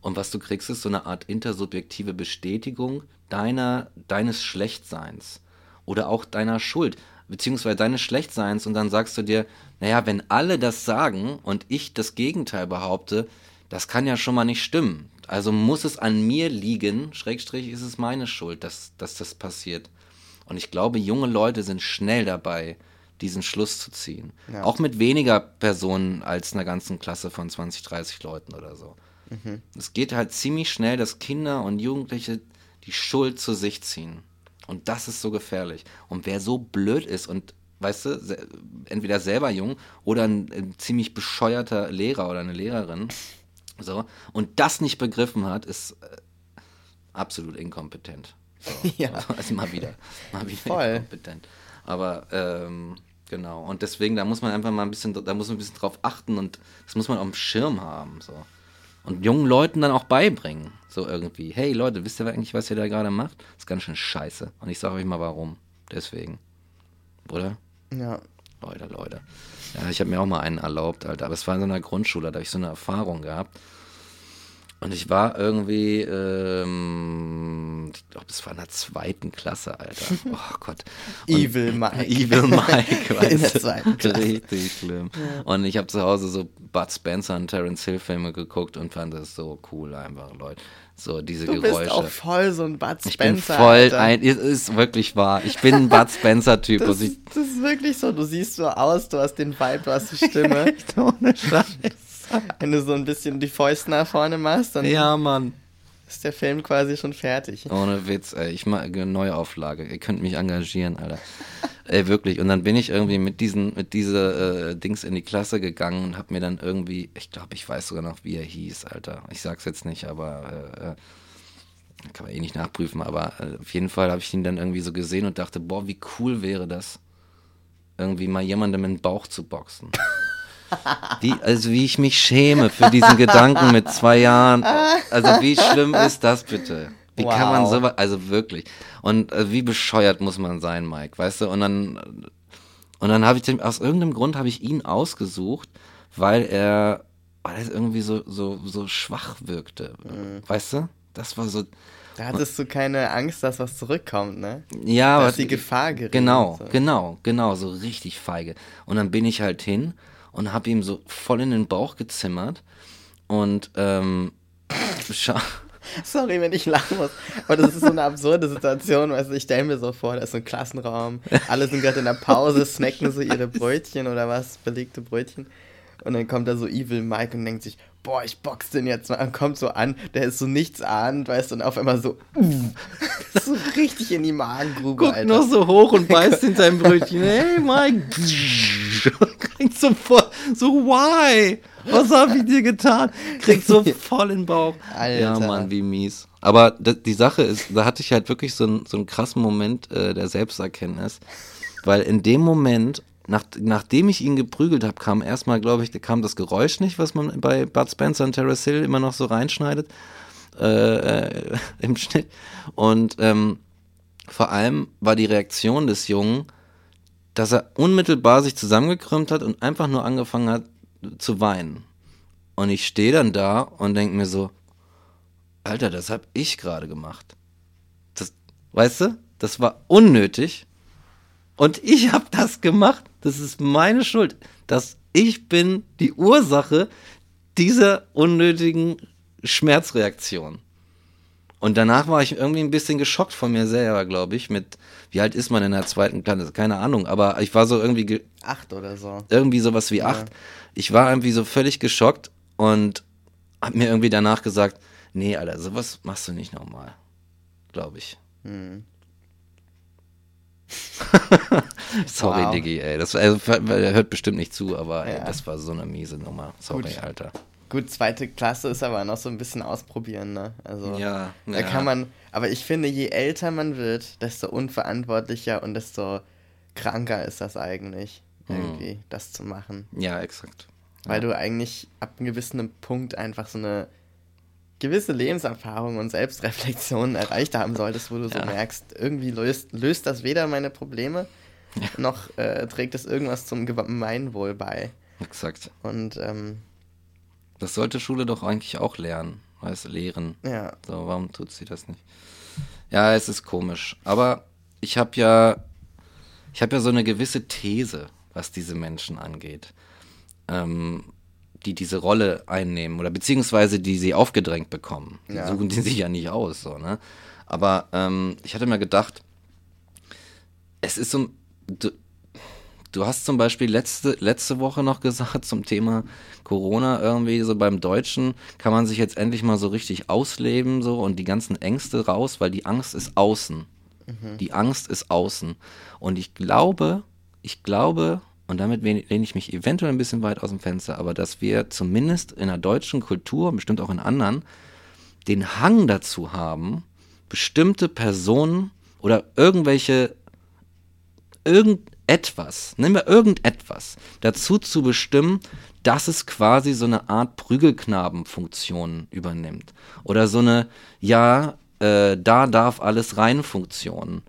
Und was du kriegst, ist so eine Art intersubjektive Bestätigung deiner, deines Schlechtseins. Oder auch deiner Schuld. Beziehungsweise deines Schlechtseins. Und dann sagst du dir, naja, wenn alle das sagen und ich das Gegenteil behaupte, das kann ja schon mal nicht stimmen. Also muss es an mir liegen, Schrägstrich ist es meine Schuld, dass, dass das passiert. Und ich glaube, junge Leute sind schnell dabei, diesen Schluss zu ziehen. Ja. Auch mit weniger Personen als einer ganzen Klasse von 20, 30 Leuten oder so. Es geht halt ziemlich schnell, dass Kinder und Jugendliche die Schuld zu sich ziehen. Und das ist so gefährlich. Und wer so blöd ist und, weißt du, entweder selber jung oder ein, ein ziemlich bescheuerter Lehrer oder eine Lehrerin, so, und das nicht begriffen hat, ist äh, absolut inkompetent. So. Ja. Also mal wieder, mal wieder Voll. inkompetent. Aber ähm, genau. Und deswegen, da muss man einfach mal ein bisschen, da muss man ein bisschen drauf achten und das muss man auf dem Schirm haben. So. Und jungen Leuten dann auch beibringen. So irgendwie. Hey Leute, wisst ihr eigentlich, was ihr da gerade macht? Das ist ganz schön scheiße. Und ich sage euch mal warum. Deswegen. Oder? Ja. Leute, Leute. Ja, ich habe mir auch mal einen erlaubt, Alter. Aber es war in so einer Grundschule, da habe ich so eine Erfahrung gehabt. Und ich war irgendwie, ähm, ich glaube, es war in der zweiten Klasse, Alter. Oh Gott. Und- Evil Mike. Evil Mike, weißt In der du? zweiten Klasse. Richtig schlimm. Und ich habe zu Hause so Bud Spencer und Terence Hill Filme geguckt und fand das so cool einfach, Leute. So diese Du Geräusche. bist auch voll so ein Bud Spencer. ich bin voll Alter. ein, es ist wirklich wahr. Ich bin ein Bud Spencer-Typ. Das, und ich- das ist wirklich so. Du siehst so aus, du hast den Vibe, du hast die Stimme. Echt ohne Scheiß. Wenn du so ein bisschen die Fäuste nach vorne machst, dann Ja, Mann. ist der Film quasi schon fertig. Ohne Witz, ey. Ich mache eine Neuauflage. Ihr könnt mich engagieren, Alter. ey, wirklich. Und dann bin ich irgendwie mit diesen, mit diese äh, Dings in die Klasse gegangen und hab mir dann irgendwie, ich glaube, ich weiß sogar noch, wie er hieß, Alter. Ich sag's jetzt nicht, aber äh, äh, kann man eh nicht nachprüfen, aber äh, auf jeden Fall habe ich ihn dann irgendwie so gesehen und dachte, boah, wie cool wäre das, irgendwie mal jemandem in den Bauch zu boxen. Wie, also wie ich mich schäme für diesen Gedanken mit zwei Jahren. Also wie schlimm ist das bitte? Wie kann man Wow. sowas, also wirklich. Und äh, wie bescheuert muss man sein, Mike, weißt du? Und dann, und dann habe ich den, aus irgendeinem Grund habe ich ihn ausgesucht, weil er, weil er irgendwie so, so, so schwach wirkte. Weißt du? Das war so, Da hattest du keine Angst, dass was zurückkommt, ne? ja, Da aber die Gefahr gering. Genau, so. genau, genau, so richtig feige. Und dann bin ich halt hin und habe ihm so voll in den Bauch gezimmert und ähm, Sorry, wenn ich lachen muss. Aber das ist so eine absurde Situation, weißt du, ich stelle mir so vor, da ist so ein Klassenraum, alle sind gerade in der Pause, snacken so ihre Brötchen oder was, belegte Brötchen. Und dann kommt da so Evil Mike und denkt sich, boah, ich box den jetzt mal. Und kommt so an, der ist so nichts ahnend, weißt du, und auf einmal so, uh, so richtig in die Magengrube, guckt Alter. noch so hoch und beißt in sein Brötchen. Hey, Mike. Und kriegt so voll, so why? Was habe ich dir getan? Kriegt so voll in den Bauch. Alter. Ja, Mann, wie mies. Aber die Sache ist, da hatte ich halt wirklich so, einen- so einen krassen Moment äh, der Selbsterkenntnis. Weil in dem Moment, nach, nachdem ich ihn geprügelt habe, kam erstmal, glaube ich, kam das Geräusch nicht, was man bei Bud Spencer und Terrace Hill immer noch so reinschneidet äh, äh, im Schnitt. Und ähm, vor allem war die Reaktion des Jungen, dass er unmittelbar sich zusammengekrümmt hat und einfach nur angefangen hat zu weinen. Und ich stehe dann da und denke mir so, Alter, das habe ich gerade gemacht. Das, weißt du, das war unnötig. Und ich habe das gemacht. Das ist meine Schuld. Dass ich bin die Ursache dieser unnötigen Schmerzreaktion. Und danach war ich irgendwie ein bisschen geschockt von mir selber, glaube ich, mit, wie alt ist man in der zweiten Klasse? Keine Ahnung, aber ich war so irgendwie, ge- Acht oder so. irgendwie sowas wie acht. Ich war irgendwie so völlig geschockt und hab mir irgendwie danach gesagt, nee, Alter, sowas machst du nicht nochmal. Glaube ich. Hm. Sorry, Wow. Diggi, ey. Das, also, hört bestimmt nicht zu, aber ey, Ja. das war so eine miese Nummer. Sorry, Gut. Alter. Gut, zweite Klasse ist aber noch so ein bisschen ausprobieren, ne? Also Ja, da ja. kann man, aber ich finde, je älter man wird, desto unverantwortlicher und desto kranker ist das eigentlich, Hm. irgendwie, das zu machen. Ja, exakt. Weil du eigentlich ab einem gewissen Punkt einfach so eine gewisse Lebenserfahrung und Selbstreflexion erreicht haben solltest, wo du so Ja. merkst, irgendwie löst, löst das weder meine Probleme, noch äh, trägt es irgendwas zum Gemeinwohl bei. Exakt. Und ähm, Das sollte Schule doch eigentlich auch lernen. Du, lehren. ja, So, warum tut sie das nicht? Ja, es ist komisch. Aber ich habe ja, ich habe ja so eine gewisse These, was diese Menschen angeht, ähm, die diese Rolle einnehmen oder beziehungsweise die sie aufgedrängt bekommen. Die Ja. suchen die sich ja nicht aus, so ne? Aber ähm, ich hatte mir gedacht, es ist so, du, Du hast zum Beispiel letzte, letzte Woche noch gesagt zum Thema Corona irgendwie so beim Deutschen kann man sich jetzt endlich mal so richtig ausleben so und die ganzen Ängste raus, weil die Angst ist außen. Die Angst ist außen. Und ich glaube, ich glaube, und damit lehne ich mich eventuell ein bisschen weit aus dem Fenster, aber dass wir zumindest in der deutschen Kultur, bestimmt auch in anderen, den Hang dazu haben, bestimmte Personen oder irgendwelche irgendetwas, nehmen wir irgendetwas, dazu zu bestimmen, dass es quasi so eine Art Prügelknabenfunktion übernimmt. Oder so eine, ja, äh, da darf alles rein Funktion.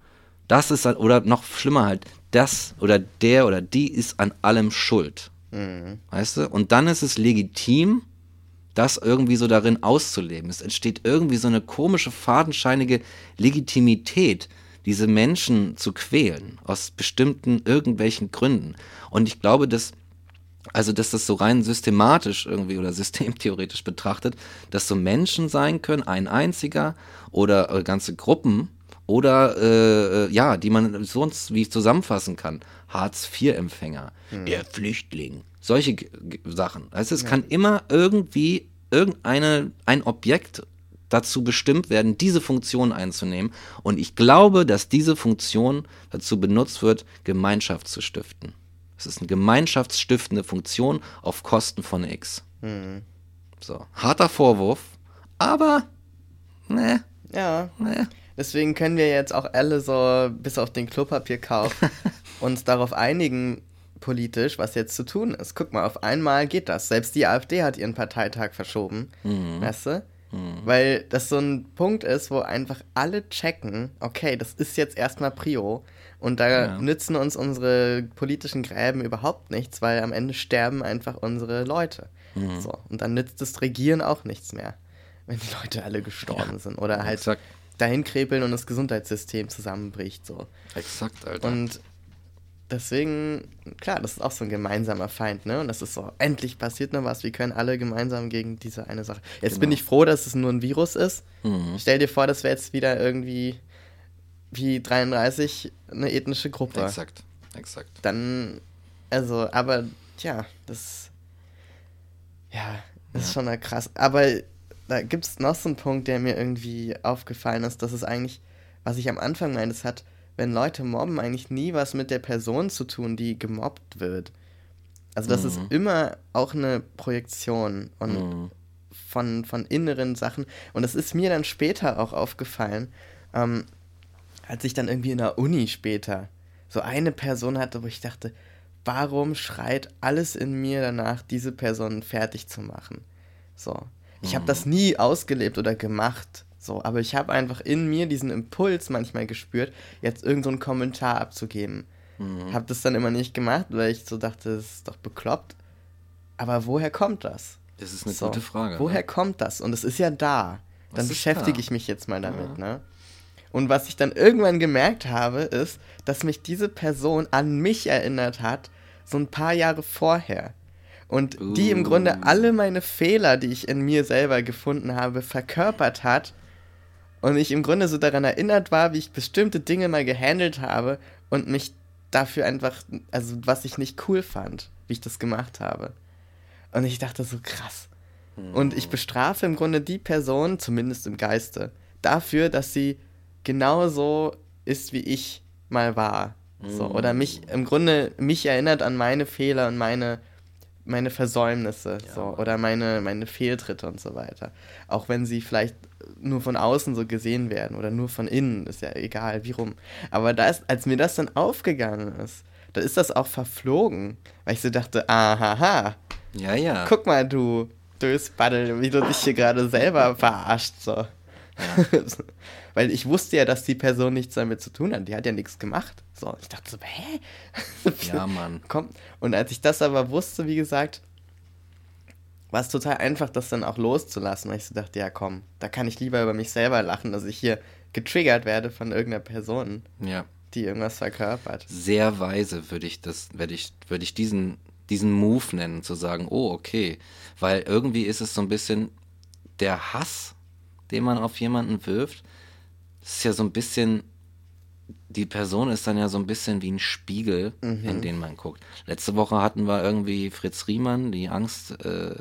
Das ist halt, oder noch schlimmer halt, das oder der oder die ist an allem schuld. Weißt du? Und dann ist es legitim, das irgendwie so darin auszuleben. Es entsteht irgendwie so eine komische, fadenscheinige Legitimität, diese Menschen zu quälen, aus bestimmten irgendwelchen Gründen. Und ich glaube, dass, also dass das so rein systematisch irgendwie oder systemtheoretisch betrachtet, dass so Menschen sein können, ein einziger oder ganze Gruppen oder äh, äh, ja, die man sonst wie zusammenfassen kann. Hartz-IV-Empfänger, der Flüchtling, solche G G Sachen. Also es kann immer irgendwie irgendeine ein Objekt dazu bestimmt werden, diese Funktion einzunehmen. Und ich glaube, dass diese Funktion dazu benutzt wird, Gemeinschaft zu stiften. Es ist eine gemeinschaftsstiftende Funktion auf Kosten von X. So, harter Vorwurf, aber ne, ja. ne. Deswegen können wir jetzt auch alle so, bis auf den Klopapierkauf, uns darauf einigen, politisch, was jetzt zu tun ist. Guck mal, auf einmal geht das. Selbst die AfD hat ihren Parteitag verschoben. Weißt du? Weil das so ein Punkt ist, wo einfach alle checken, okay, das ist jetzt erstmal Prio. Und da Ja. nützen uns unsere politischen Gräben überhaupt nichts, weil am Ende sterben einfach unsere Leute. So. Und dann nützt das Regieren auch nichts mehr, wenn die Leute alle gestorben sind. Oder halt Exakt. Dahin krepeln und das Gesundheitssystem zusammenbricht. So. Exakt, Alter. Und deswegen, klar, das ist auch so ein gemeinsamer Feind, ne? Und das ist so, endlich passiert noch was, wir können alle gemeinsam gegen diese eine Sache. Jetzt bin Genau. ich froh, dass es nur ein Virus ist. Mhm. Stell dir vor, das wäre jetzt wieder irgendwie wie 33 eine ethnische Gruppe. Exakt, exakt. Dann, also, aber, tja, das, ja, das ist schon krass. Aber da gibt es noch so einen Punkt, der mir irgendwie aufgefallen ist, dass es eigentlich, was ich am Anfang meine, es hat, wenn Leute mobben, eigentlich nie was mit der Person zu tun, die gemobbt wird. Also das ist immer auch eine Projektion und Mhm. von, von inneren Sachen. Und das ist mir dann später auch aufgefallen, ähm, als ich dann irgendwie in der Uni später so eine Person hatte, wo ich dachte, warum schreit alles in mir danach, diese Person fertig zu machen? So. Ich habe das nie ausgelebt oder gemacht, so, aber ich habe einfach in mir diesen Impuls manchmal gespürt, jetzt irgendeinen so einen Kommentar abzugeben. Habe das dann immer nicht gemacht, weil ich so dachte, das ist doch bekloppt. Aber woher kommt das? Das ist eine So, gute Frage. Woher ne? kommt das? Und es ist ja da. Dann ist beschäftige da? ich mich jetzt mal damit, ne? Und was ich dann irgendwann gemerkt habe, ist, dass mich diese Person an mich erinnert hat, so ein paar Jahre vorher. Und die im Grunde Uh. alle meine Fehler, die ich in mir selber gefunden habe, verkörpert hat. Und ich im Grunde so daran erinnert war, wie ich bestimmte Dinge mal gehandelt habe und mich dafür einfach, also was ich nicht cool fand, wie ich das gemacht habe. Und ich dachte so, krass. Und ich bestrafe im Grunde die Person, zumindest im Geiste, dafür, dass sie genauso ist, wie ich mal war. So, oder mich im Grunde mich erinnert an meine Fehler und meine meine Versäumnisse Ja, so oder meine meine Fehltritte und so weiter. Auch wenn sie vielleicht nur von außen so gesehen werden oder nur von innen, ist ja egal, wie rum. Aber da ist, als mir das dann aufgegangen ist, da ist das auch verflogen, weil ich so dachte, ahaha, Ja, ja. guck mal du Dösbaddel, wie du dich hier gerade selber verarscht so. Weil ich wusste ja, dass die Person nichts damit zu tun hat. Die hat ja nichts gemacht. So, ich dachte so, hä? Ja, Mann. Komm. Und als ich das aber wusste, wie gesagt, war es total einfach, das dann auch loszulassen, weil ich so dachte, ja komm, da kann ich lieber über mich selber lachen, dass ich hier getriggert werde von irgendeiner Person, Ja. die irgendwas verkörpert. Sehr weise würde ich das, würde ich, würde ich diesen, diesen Move nennen, zu sagen, oh, okay. Weil irgendwie ist es so ein bisschen der Hass, den man auf jemanden wirft, ist ja so ein bisschen, die Person ist dann ja so ein bisschen wie ein Spiegel, in den man guckt. Letzte Woche hatten wir irgendwie Fritz Riemann, die Angst, äh,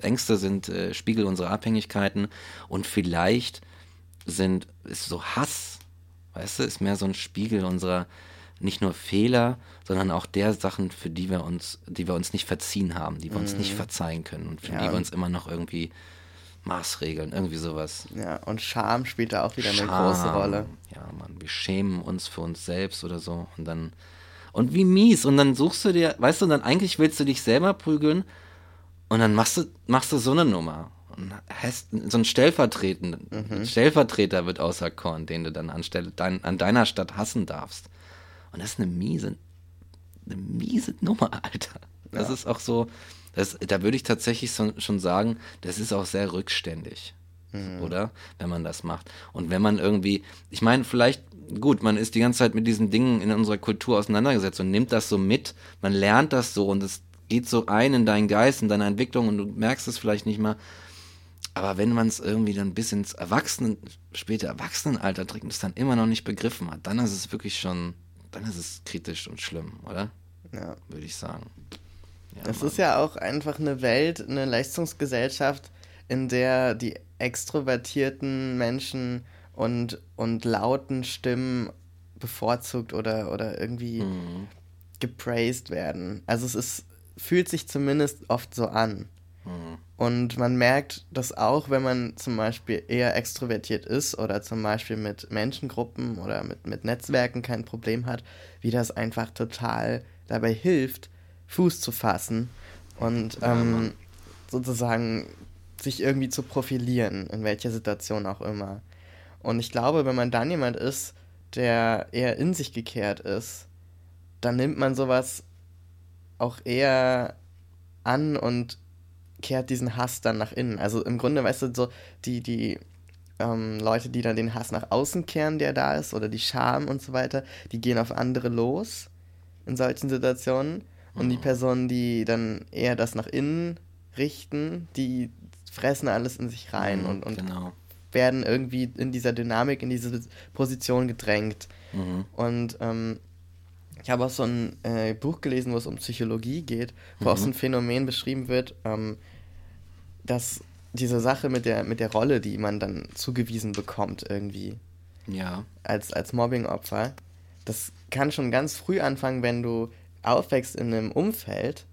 Ängste sind äh, Spiegel unserer Abhängigkeiten und vielleicht sind, ist so Hass, weißt du, ist mehr so ein Spiegel unserer nicht nur Fehler, sondern auch der Sachen, für die wir uns, die wir uns nicht verziehen haben, die wir uns nicht verzeihen können und für Ja. die wir uns immer noch irgendwie maßregeln, irgendwie sowas. Ja, und Scham spielt da auch wieder eine Scham. große Rolle. Ja, Mann, wir schämen uns für uns selbst oder so und dann und wie mies und dann suchst du dir, weißt du, und dann eigentlich willst du dich selber prügeln und dann machst du machst du so eine Nummer und hast so einen Stellvertretenden, Mhm. ein Stellvertreter wird auserkoren, den du dann anstelle dein, an deiner Stadt hassen darfst. Und das ist eine miese eine miese Nummer, Alter. Das Ja. ist auch so, das, da würde ich tatsächlich so, schon sagen, das ist auch sehr rückständig, oder? Wenn man das macht. Und wenn man irgendwie, ich meine, vielleicht, gut, man ist die ganze Zeit mit diesen Dingen in unserer Kultur auseinandergesetzt und nimmt das so mit, man lernt das so und es geht so ein in deinen Geist, in deine Entwicklung und du merkst es vielleicht nicht mal. Aber wenn man es irgendwie dann bis ins Erwachsenen, später Erwachsenenalter trägt und es dann immer noch nicht begriffen hat, dann ist es wirklich schon, dann ist es kritisch und schlimm, oder? Ja. Würde ich sagen. Ja, Es Mann. ist ja auch einfach eine Welt, eine Leistungsgesellschaft, in der die extrovertierten Menschen und, und lauten Stimmen bevorzugt oder, oder irgendwie Mhm. gepraised werden. Also es ist, fühlt sich zumindest oft so an. Mhm. Und man merkt das auch, wenn man zum Beispiel eher extrovertiert ist oder zum Beispiel mit Menschengruppen oder mit, mit Netzwerken kein Problem hat, wie das einfach total dabei hilft, Fuß zu fassen und ähm, sozusagen sich irgendwie zu profilieren, in welcher Situation auch immer. Und ich glaube, wenn man dann jemand ist, der eher in sich gekehrt ist, dann nimmt man sowas auch eher an und kehrt diesen Hass dann nach innen. Also im Grunde, weißt du, so die, die ähm, Leute, die dann den Hass nach außen kehren, der da ist, oder die Scham und so weiter, die gehen auf andere los in solchen Situationen. Und die Personen, die dann eher das nach innen richten, die fressen alles in sich rein Mhm, und, und genau. werden irgendwie in dieser Dynamik, in diese Position gedrängt. Mhm. Und ähm, ich habe auch so ein äh, Buch gelesen, wo es um Psychologie geht, wo auch so ein Phänomen beschrieben wird, ähm, dass diese Sache mit der, mit der Rolle, die man dann zugewiesen bekommt, irgendwie Ja. als, als Mobbing-Opfer, das kann schon ganz früh anfangen, wenn du aufwächst in einem Umfeld,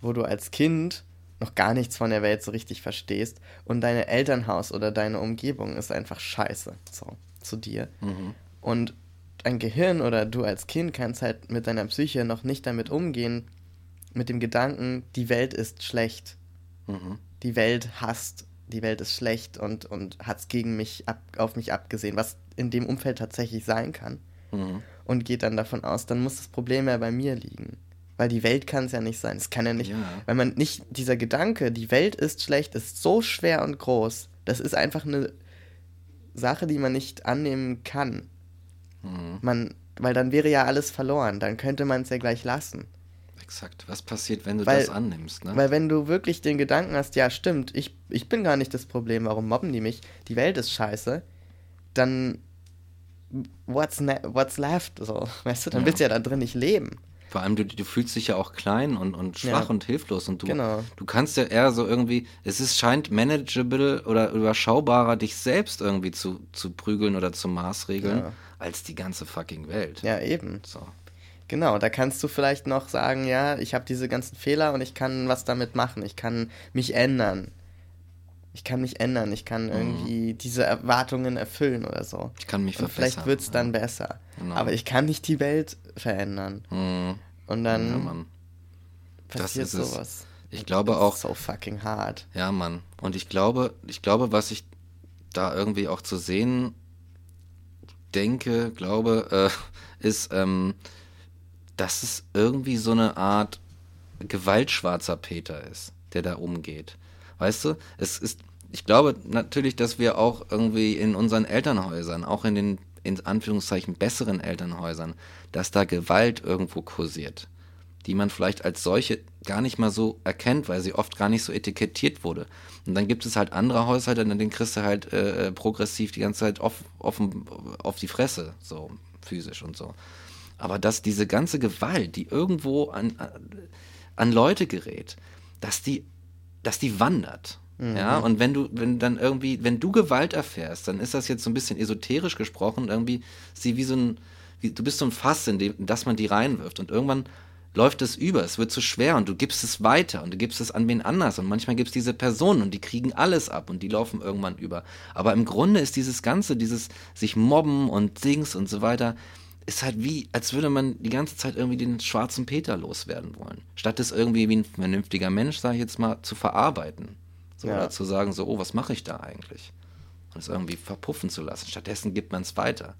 wo du als Kind noch gar nichts von der Welt so richtig verstehst und dein Elternhaus oder deine Umgebung ist einfach scheiße so zu dir. Mhm. Und dein Gehirn oder du als Kind kannst halt mit deiner Psyche noch nicht damit umgehen, mit dem Gedanken, die Welt ist schlecht, Mhm. die Welt hasst, die Welt ist schlecht und, und hat es gegen mich ab, auf mich abgesehen, was in dem Umfeld tatsächlich sein kann. Mhm. Und geht dann davon aus, dann muss das Problem ja bei mir liegen. Weil die Welt kann es ja nicht sein. Es kann ja nicht, Ja. weil man nicht, dieser Gedanke, die Welt ist schlecht, ist so schwer und groß. Das ist einfach eine Sache, die man nicht annehmen kann. Mhm. Man, weil dann wäre ja alles verloren. Dann könnte man es ja gleich lassen. Exakt. Was passiert, wenn du Weil- das annimmst, ne? Weil wenn du wirklich den Gedanken hast, ja stimmt, ich, ich bin gar nicht das Problem, warum mobben die mich, die Welt ist scheiße, dann what's, ne what's left? So, weißt du, dann Ja. willst du ja da drin nicht leben. Vor allem, du, du fühlst dich ja auch klein und, und schwach Ja. und hilflos und du, Genau. du kannst ja eher so irgendwie, es ist, scheint manageable oder überschaubarer, dich selbst irgendwie zu, zu prügeln oder zu maßregeln, Ja. als die ganze fucking Welt. Ja, eben. So. Genau, da kannst du vielleicht noch sagen, ja, ich habe diese ganzen Fehler und ich kann was damit machen. Ich kann mich ändern. Ich kann mich ändern. Ich kann irgendwie diese Erwartungen erfüllen oder so. Ich kann mich Und vielleicht verbessern. wird es dann besser. Genau. Aber ich kann nicht die Welt verändern. Mhm. Und dann Ja, Mann. das passiert ist es. sowas. Ich glaube Das auch, ist so fucking hart. Ja, Mann. Und ich glaube, ich glaube, was ich da irgendwie auch zu sehen denke, glaube, äh, ist, ähm, dass es irgendwie so eine Art gewaltschwarzer Peter ist, der da umgeht. Weißt du, es ist, ich glaube natürlich, dass wir auch irgendwie in unseren Elternhäusern, auch in den, in Anführungszeichen, besseren Elternhäusern, dass da Gewalt irgendwo kursiert die man vielleicht als solche gar nicht mal so erkennt, weil sie oft gar nicht so etikettiert wurde. Und dann gibt es halt andere Haushalte, in denen kriegst du halt äh, äh, progressiv die ganze Zeit off, offen auf die Fresse, so physisch und so. Aber dass diese ganze Gewalt, die irgendwo an, an Leute gerät, dass die, dass die wandert. Ja, und wenn du, wenn dann irgendwie, wenn du Gewalt erfährst, dann ist das jetzt so ein bisschen esoterisch gesprochen, irgendwie sie wie so ein, wie, du bist so ein Fass, in dem, in das man die reinwirft und irgendwann läuft es über, es wird zu schwer und du gibst es weiter und du gibst es an wen anders und manchmal gibt es diese Personen und die kriegen alles ab und die laufen irgendwann über. Aber im Grunde ist dieses Ganze, dieses sich mobben und Dings und so weiter, ist halt wie, als würde man die ganze Zeit irgendwie den schwarzen Peter loswerden wollen. Statt es irgendwie wie ein vernünftiger Mensch, sage ich jetzt mal, zu verarbeiten. So, Ja. Oder zu sagen, so, oh, was mache ich da eigentlich? Und es irgendwie verpuffen zu lassen. Stattdessen gibt man es weiter.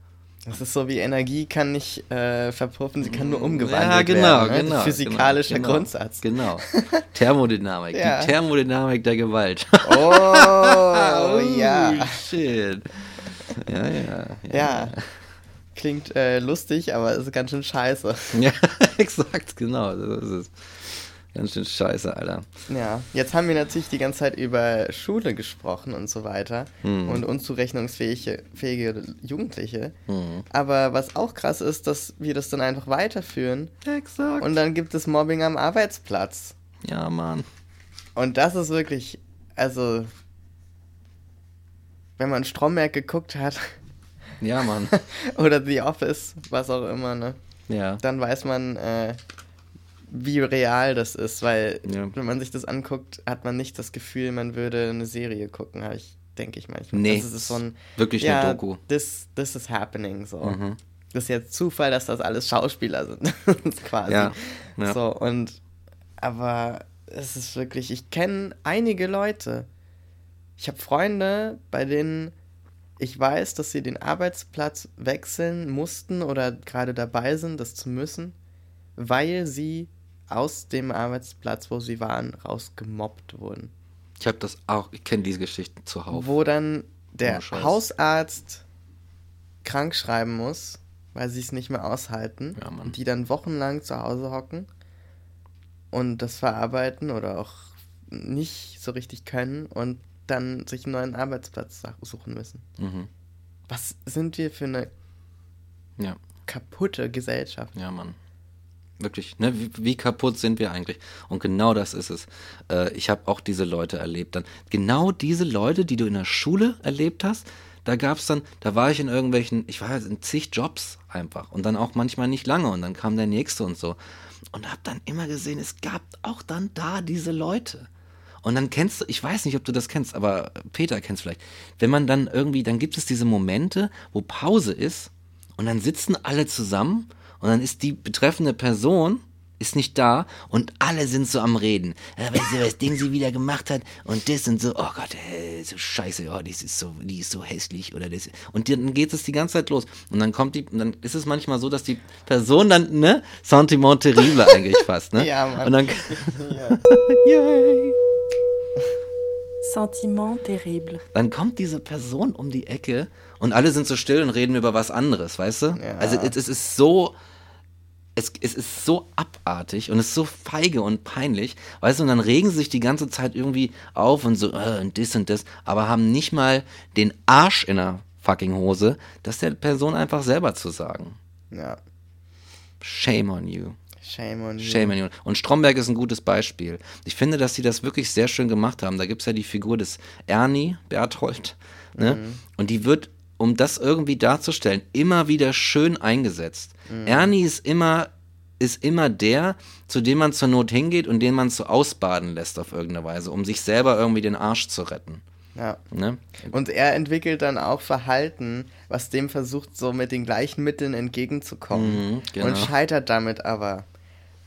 Das ist so wie Energie kann nicht äh, verpuffen, sie kann nur umgewandelt Ja, genau, werden. ne? genau. Physikalischer genau, Grundsatz. Genau. Thermodynamik. Ja. Die Thermodynamik der Gewalt. Oh, ja. Shit. Ja, ja. Ja. Klingt äh, lustig, aber ist ganz schön scheiße. Ja, exakt, genau. Das ist es. Ganz schön scheiße, Alter. Ja, jetzt haben wir natürlich die ganze Zeit über Schule gesprochen und so weiter Hm. und unzurechnungsfähige fähige Jugendliche. Aber was auch krass ist, dass wir das dann einfach weiterführen Exakt. und dann gibt es Mobbing am Arbeitsplatz. ja, Mann. Und das ist wirklich, also, wenn man Stromberg geguckt hat Ja, Mann. oder The Office, was auch immer, ne, Ja. dann weiß man, äh, wie real das ist, weil Ja. wenn man sich das anguckt, hat man nicht das Gefühl, man würde eine Serie gucken, ich, denke ich manchmal. Nee, das ist so ein, wirklich ja, eine Doku. This, this is happening, so. Mhm. Das ist jetzt Zufall, dass das alles Schauspieler sind, quasi. Ja, ja. So, und, aber es ist wirklich, ich kenne einige Leute. Ich habe Freunde, bei denen ich weiß, dass sie den Arbeitsplatz wechseln mussten oder gerade dabei sind, das zu müssen, weil sie aus dem Arbeitsplatz, wo sie waren, rausgemobbt wurden. Ich habe das auch, ich kenne diese Geschichten zuhauf. Wo dann der Oh. Hausarzt krank schreiben muss, weil sie es nicht mehr aushalten. Ja, und die dann wochenlang zu Hause hocken und das verarbeiten oder auch nicht so richtig können und dann sich einen neuen Arbeitsplatz suchen müssen. Mhm. Was sind wir für eine Ja, kaputte Gesellschaft? ja, Mann. Wirklich, ne? Wie, wie kaputt sind wir eigentlich? Und genau das ist es. Äh, ich habe auch diese Leute erlebt. Dann genau diese Leute, die du in der Schule erlebt hast, da gab es dann, da war ich in irgendwelchen, ich war in zig Jobs einfach und dann auch manchmal nicht lange und dann kam der nächste und so. Und habe dann immer gesehen, es gab auch dann da diese Leute. Und dann kennst du, ich weiß nicht, ob du das kennst, aber Peter kennst vielleicht. Wenn man dann irgendwie, dann gibt es diese Momente, wo Pause ist und dann sitzen alle zusammen und dann ist die betreffende Person ist nicht da und alle sind so am Reden. Ja, weißt du, was Ding sie wieder gemacht hat und das und so, oh Gott, äh, so scheiße, oh, die ist so, die ist so hässlich oder das. Und dann geht es die ganze Zeit los. Und dann kommt die, dann ist es manchmal so, dass die Person dann, ne, Sentiment terrible eigentlich fast, ne? Ja, Mann. Und dann, Ja. yay. Sentiment terrible. dann kommt diese Person um die Ecke und alle sind so still und reden über was anderes, weißt du? Ja. Also es, es ist so, es, es ist so abartig und es ist so feige und peinlich, weißt du, und dann regen sie sich die ganze Zeit irgendwie auf und so, äh, und das und das, aber haben nicht mal den Arsch in der fucking Hose, das der Person einfach selber zu sagen. ja. Shame on you. Shame on you. Shame on you. Und Stromberg ist ein gutes Beispiel. Ich finde, dass sie das wirklich sehr schön gemacht haben. Da gibt es ja die Figur des Ernie Berthold. Ne? Mhm. Und die wird, um das irgendwie darzustellen, immer wieder schön eingesetzt. Mhm. Ernie ist immer, ist immer der, zu dem man zur Not hingeht und den man so ausbaden lässt auf irgendeine Weise, um sich selber irgendwie den Arsch zu retten. Ja. Ne? Und er entwickelt dann auch Verhalten, was dem versucht, so mit den gleichen Mitteln entgegenzukommen. Mhm, genau. Und scheitert damit aber,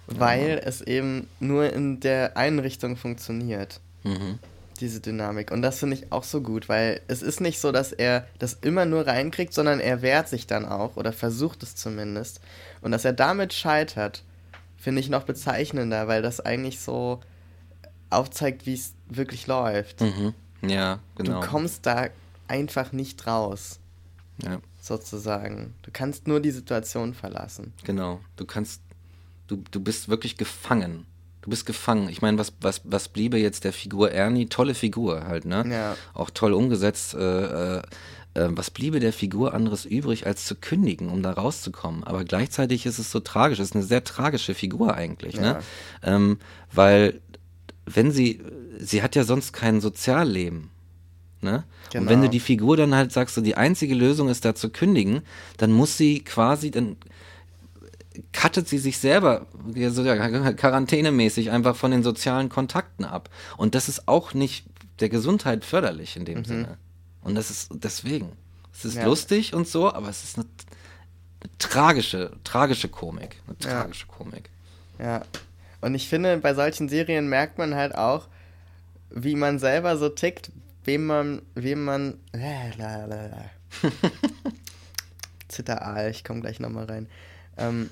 weil es eben nur in der einen Richtung funktioniert. Mhm. Diese Dynamik. Und das finde ich auch so gut, weil es ist nicht so, dass er das immer nur reinkriegt, sondern er wehrt sich dann auch oder versucht es zumindest. Und dass er damit scheitert, finde ich noch bezeichnender, weil das eigentlich so aufzeigt, wie es wirklich läuft. Mhm. Ja, genau. Du kommst da einfach nicht raus, ja, sozusagen. Du kannst nur die Situation verlassen. genau. Du kannst, du, du bist wirklich gefangen. Du bist gefangen. Ich meine, was, was, was bliebe jetzt der Figur Ernie? Tolle Figur halt, ne? Ja. Auch toll umgesetzt. Äh, äh, äh, was bliebe der Figur anderes übrig, als zu kündigen, um da rauszukommen? Aber gleichzeitig ist es so tragisch. Es ist eine sehr tragische Figur eigentlich, ne? Ähm, weil, wenn sie, sie hat ja sonst kein Sozialleben. Ne? Und wenn Genau. du die Figur dann halt sagst, so die einzige Lösung ist da zu kündigen, dann muss sie quasi, dann cuttet sie sich selber ja, so ja, quarantänemäßig einfach von den sozialen Kontakten ab. Und das ist auch nicht der Gesundheit förderlich in dem Sinne. Und das ist deswegen. Es ist Ja. lustig und so, aber es ist eine, eine tragische, tragische Komik. Eine Ja. tragische Komik. Ja. Und ich finde, bei solchen Serien merkt man halt auch, wie man selber so tickt, wem man, wem man. Zitteraal, ich komme gleich nochmal rein. Ähm,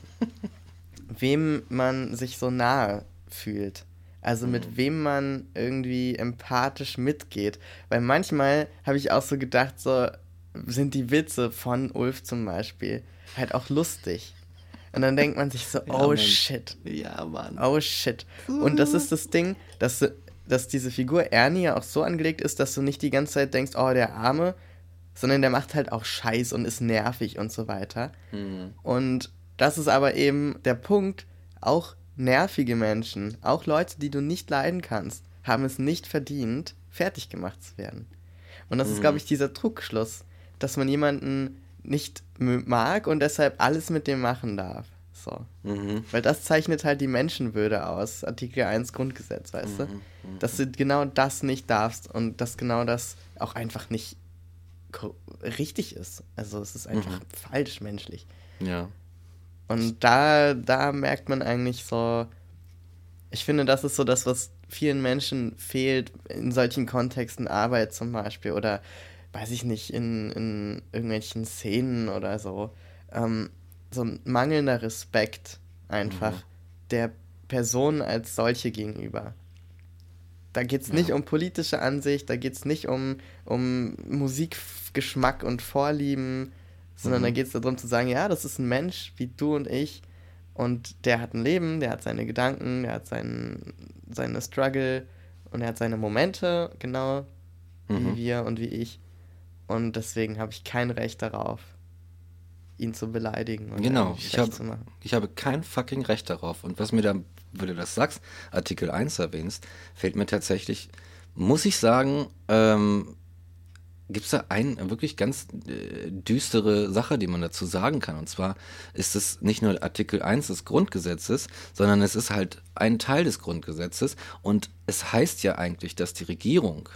wem man sich so nahe fühlt. Also mit wem man irgendwie empathisch mitgeht. Weil manchmal habe ich auch so gedacht, so sind die Witze von Ulf zum Beispiel halt auch lustig. Und dann denkt man sich so, Ja, oh Mann. shit. Ja, Mann. Oh shit. Und das ist das Ding, dass, dass diese Figur Ernie ja auch so angelegt ist, dass du nicht die ganze Zeit denkst, oh, der Arme, sondern der macht halt auch Scheiß und ist nervig und so weiter. Mhm. Und das ist aber eben der Punkt, auch nervige Menschen, auch Leute, die du nicht leiden kannst, haben es nicht verdient, fertig gemacht zu werden. Und das ist, glaube ich, dieser Druckschluss, dass man jemanden nicht mag und deshalb alles mit dem machen darf. So. Mhm. Weil das zeichnet halt die Menschenwürde aus, Artikel 1 Grundgesetz, weißt du? Dass du genau das nicht darfst und dass genau das auch einfach nicht richtig ist. Also es ist einfach falsch menschlich. Ja. Und da, da merkt man eigentlich so, ich finde, das ist so das, was vielen Menschen fehlt in solchen Kontexten, Arbeit zum Beispiel oder weiß ich nicht, in, in irgendwelchen Szenen oder so. Ähm, so ein mangelnder Respekt einfach der Person als solche gegenüber. Da geht es nicht um politische Ansicht, da geht es nicht um, um Musikgeschmack und Vorlieben, sondern Mhm. da geht es darum zu sagen, ja, das ist ein Mensch wie du und ich und der hat ein Leben, der hat seine Gedanken, der hat seinen, seine Struggle und er hat seine Momente, genau wie Mhm. wir und wie ich. Und deswegen habe ich kein Recht darauf, ihn zu beleidigen oder Genau, ich habe zu machen. ich habe kein fucking Recht darauf. Und was mir da, wenn du das sagst, Artikel 1 erwähnst, fällt mir tatsächlich, muss ich sagen, ähm, gibt es da eine wirklich ganz äh, düstere Sache, die man dazu sagen kann. Und zwar ist es nicht nur Artikel 1 des Grundgesetzes, sondern es ist halt ein Teil des Grundgesetzes. Und es heißt ja eigentlich, dass die Regierung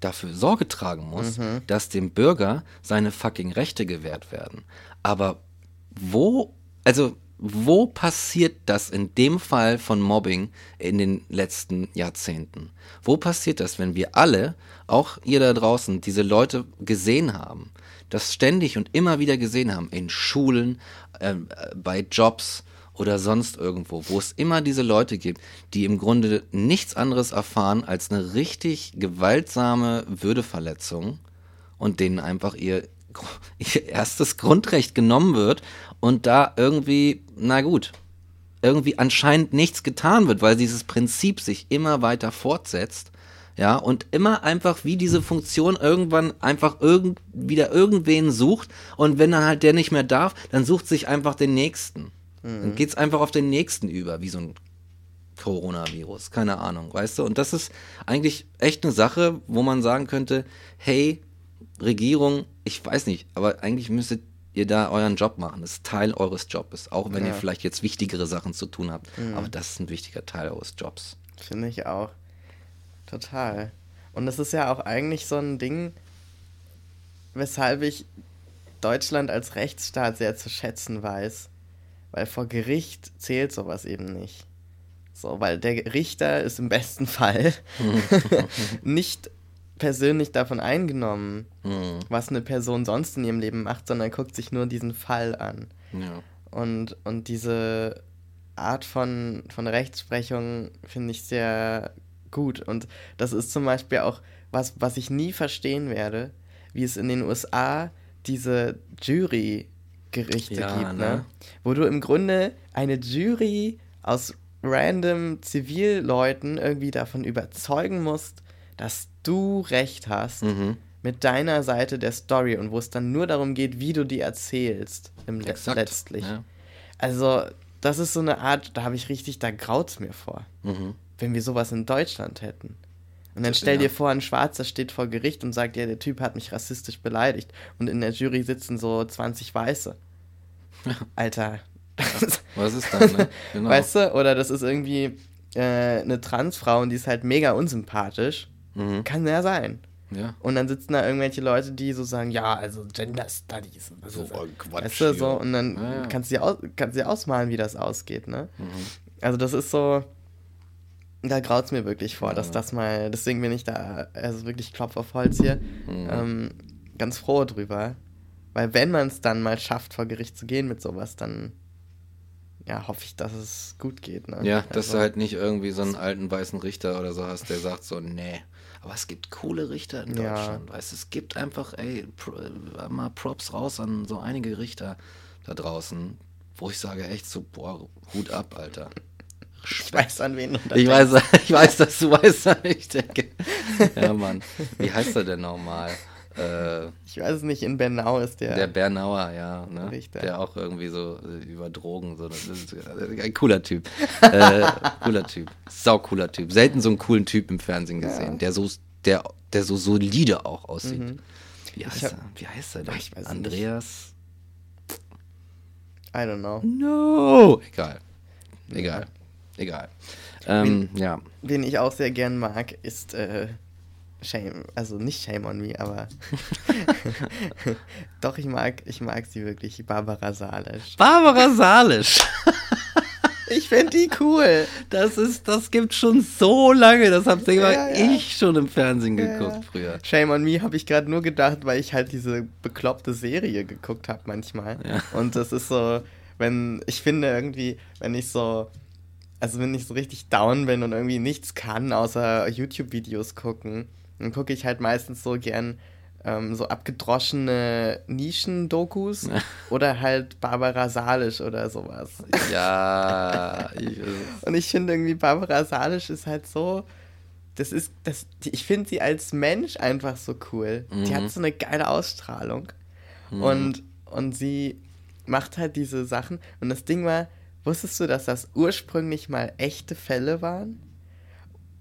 dafür Sorge tragen muss, dass dem Bürger seine fucking Rechte gewährt werden. Aber wo, also wo passiert das in dem Fall von Mobbing in den letzten Jahrzehnten? Wo passiert das, wenn wir alle, auch ihr da draußen, diese Leute gesehen haben, das ständig und immer wieder gesehen haben, in Schulen, äh, bei Jobs oder sonst irgendwo, wo es immer diese Leute gibt, die im Grunde nichts anderes erfahren als eine richtig gewaltsame Würdeverletzung und denen einfach ihr erstes Grundrecht genommen wird und da irgendwie, na gut, irgendwie anscheinend nichts getan wird, weil dieses Prinzip sich immer weiter fortsetzt. Ja, und immer einfach wie diese Funktion irgendwann einfach irgend, wieder irgendwen sucht und wenn dann halt der nicht mehr darf, dann sucht sich einfach den nächsten. Dann geht es einfach auf den nächsten über, wie so ein Coronavirus, keine Ahnung, weißt du? Und das ist eigentlich echt eine Sache, wo man sagen könnte, hey, Regierung, ich weiß nicht, aber eigentlich müsstet ihr da euren Job machen. Das ist Teil eures Jobs, auch wenn Ja. ihr vielleicht jetzt wichtigere Sachen zu tun habt. Aber das ist ein wichtiger Teil eures Jobs. Finde ich auch. Total. Und es ist ja auch eigentlich so ein Ding, weshalb ich Deutschland als Rechtsstaat sehr zu schätzen weiß. Weil vor Gericht zählt sowas eben nicht. So, weil der Richter ist im besten Fall nicht persönlich davon eingenommen, Hm, was eine Person sonst in ihrem Leben macht, sondern guckt sich nur diesen Fall an. ja. Und, und diese Art von, von Rechtsprechung finde ich sehr gut. Und das ist zum Beispiel auch was, was ich nie verstehen werde, wie es in den USA diese Jurygerichte Ja, gibt, ne? ne? Wo du im Grunde eine Jury aus random Zivilleuten irgendwie davon überzeugen musst, dass du recht hast Mhm. mit deiner Seite der Story und wo es dann nur darum geht, wie du die erzählst im Le Exakt. letztlich. Ja. Also, das ist so eine Art, da habe ich richtig, da graut's mir vor, Mhm. wenn wir sowas in Deutschland hätten. Und dann Das- stell dir vor, ein Schwarzer steht vor Gericht und sagt, ja, der Typ hat mich rassistisch beleidigt. Und in der Jury sitzen so 20 Weiße. Alter. Was ist dann, ne? Genau. Weißt du? Oder das ist irgendwie äh, eine Transfrau und die ist halt mega unsympathisch. Mhm. Kann ja sein. Ja. Und dann sitzen da irgendwelche Leute, die so sagen, ja, also Gender Studies. und Das So ist, ein Quatsch weißt du, so, und dann Ja, ja. kannst du dir aus, kannst dir ausmalen, wie das ausgeht, ne? Mhm. Also das ist so, da graut's mir wirklich vor, dass das mal, deswegen bin ich da, also wirklich Klopf auf Holz hier, Mhm. ähm, ganz froh drüber. Weil wenn man es dann mal schafft, vor Gericht zu gehen mit sowas, dann ja, hoffe ich, dass es gut geht. Ne? Ja, dass also, du halt nicht irgendwie so einen alten weißen Richter oder so hast, der sagt so, nee. Aber es gibt coole Richter in Ja. Deutschland, weißt du, es gibt einfach, ey, pro, mal Props raus an so einige Richter da draußen, wo ich sage echt so, boah, Hut ab, Alter. Ich weiß, an wen Ich weiß, ich weiß, dass du weißt, an ich denke. Ja, Mann. Wie heißt er denn nochmal? Äh, Ich weiß es nicht, in Bernau ist der. Der Bernauer, ja, ne? Richter. Der auch irgendwie so äh, über Drogen, so, das ist äh, ein cooler Typ. äh, cooler Typ. Sau cooler Typ. Selten so einen coolen Typ im Fernsehen gesehen, der so, der, der so solide auch aussieht. Wie heißt Mhm. hab- er? Wie heißt er denn? Ich weiß Andreas? I don't know. No! Egal. Egal. Egal. Ähm, ja. Wen ich auch sehr gern mag, ist äh, Shame, also nicht Shame on Me, aber doch, ich mag, ich mag sie wirklich, Barbara Salisch. Barbara Salisch. Ich finde die cool. Das ist, das gibt schon so lange. Das hab sogar Ja, ja. ich schon im Fernsehen geguckt ja. früher. Shame on Me habe ich gerade nur gedacht, weil ich halt diese bekloppte Serie geguckt habe manchmal. Und das ist so, wenn, ich finde irgendwie, wenn ich so, also wenn ich so richtig down bin und irgendwie nichts kann, außer YouTube-Videos gucken, dann gucke ich halt meistens so gern ähm, so abgedroschene Nischen-Dokus oder halt Barbara Salisch oder sowas. Ja, ich, Und ich finde irgendwie, Barbara Salisch ist halt so. Das ist, das, die, ich finde sie als Mensch einfach so cool. Die Mhm. hat so eine geile Ausstrahlung. Und, und sie macht halt diese Sachen. Und das Ding war, wusstest du, dass das ursprünglich mal echte Fälle waren?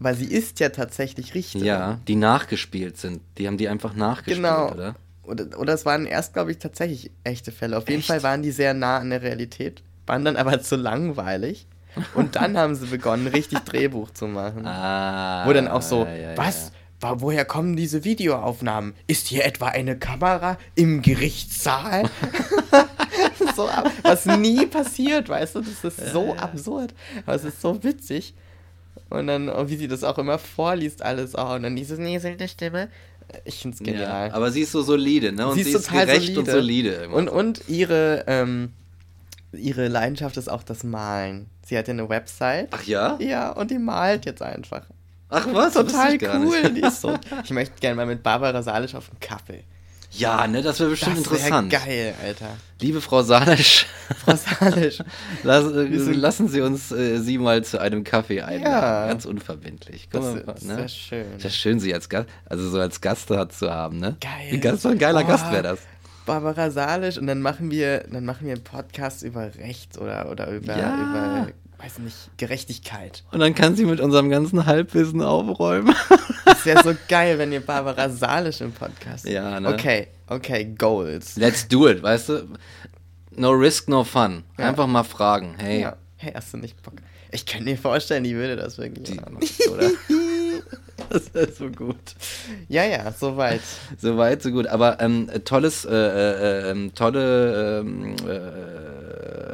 Weil sie ist ja tatsächlich Richterin. ja, die nachgespielt sind. Die haben die einfach nachgespielt, Genau. oder? Oder, oder es waren erst, glaube ich, tatsächlich echte Fälle. Auf jeden Echt? Fall waren die sehr nah an der Realität, waren dann aber zu langweilig. Und dann haben sie begonnen, richtig Drehbuch zu machen. Ah. Wo dann auch so, ja, ja, was? Wa- Woher kommen diese Videoaufnahmen? Ist hier etwa eine Kamera im Gerichtssaal? so, was nie passiert, weißt du? Das ist so absurd. Aber es ist so witzig. Und dann, oh, wie sie das auch immer vorliest, alles. Oh, und dann diese näselnde Stimme. Ich find's Ja, genial. aber sie ist so solide, ne? Und sie ist total gerecht solide. und solide. Und, so. und ihre, ähm, ihre Leidenschaft ist auch das Malen. Sie hat ja eine Website. Ach ja? Ja, und die malt jetzt einfach. Ach was? Total cool. Die ist so. Ich möchte gerne mal mit Barbara Salisch auf einen Kaffee. Ja, ne, das wäre bestimmt das interessant. wäre geil, Alter. Liebe Frau Salisch, Frau Salisch. lass, äh, lassen Sie uns äh, Sie mal zu einem Kaffee einladen. Ja. Ganz unverbindlich. Das, Guck mal, das ne? wäre schön. Ist ja schön, Sie als Gast, also so als Gast zu haben, ne? Geil. Wie ganz so ein geiler Boah. Gast wäre das. Barbara Salisch und dann machen wir, dann machen wir einen Podcast über Recht oder, oder über, Ja. über, weiß nicht, Gerechtigkeit. Und dann kann sie mit unserem ganzen Halbwissen aufräumen. Das wäre so geil, wenn ihr Barbara Salisch im Podcast. Ja, ne? Okay, okay, Goals. Let's do it, weißt du? No risk, no fun. Ja. Einfach mal fragen. Hey, Ja. Hey, hast du nicht Bock? Ich kann dir vorstellen, die würde das wirklich die, machen. oder? das ist so gut. Ja, ja, soweit. So weit, so gut. Aber ähm, tolles, äh, äh, ähm, tolle ähm, äh,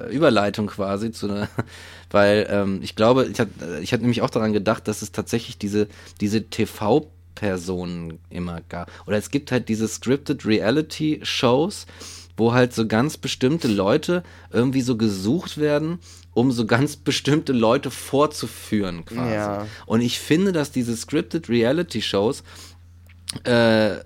Überleitung quasi zu einer, weil ähm, ich glaube, ich hatte ich hatte nämlich auch daran gedacht, dass es tatsächlich diese, diese TV-Personen immer gab. Oder es gibt halt diese scripted Reality-Shows, wo halt so ganz bestimmte Leute irgendwie so gesucht werden, um so ganz bestimmte Leute vorzuführen quasi. Ja. Und ich finde, dass diese scripted Reality-Shows äh,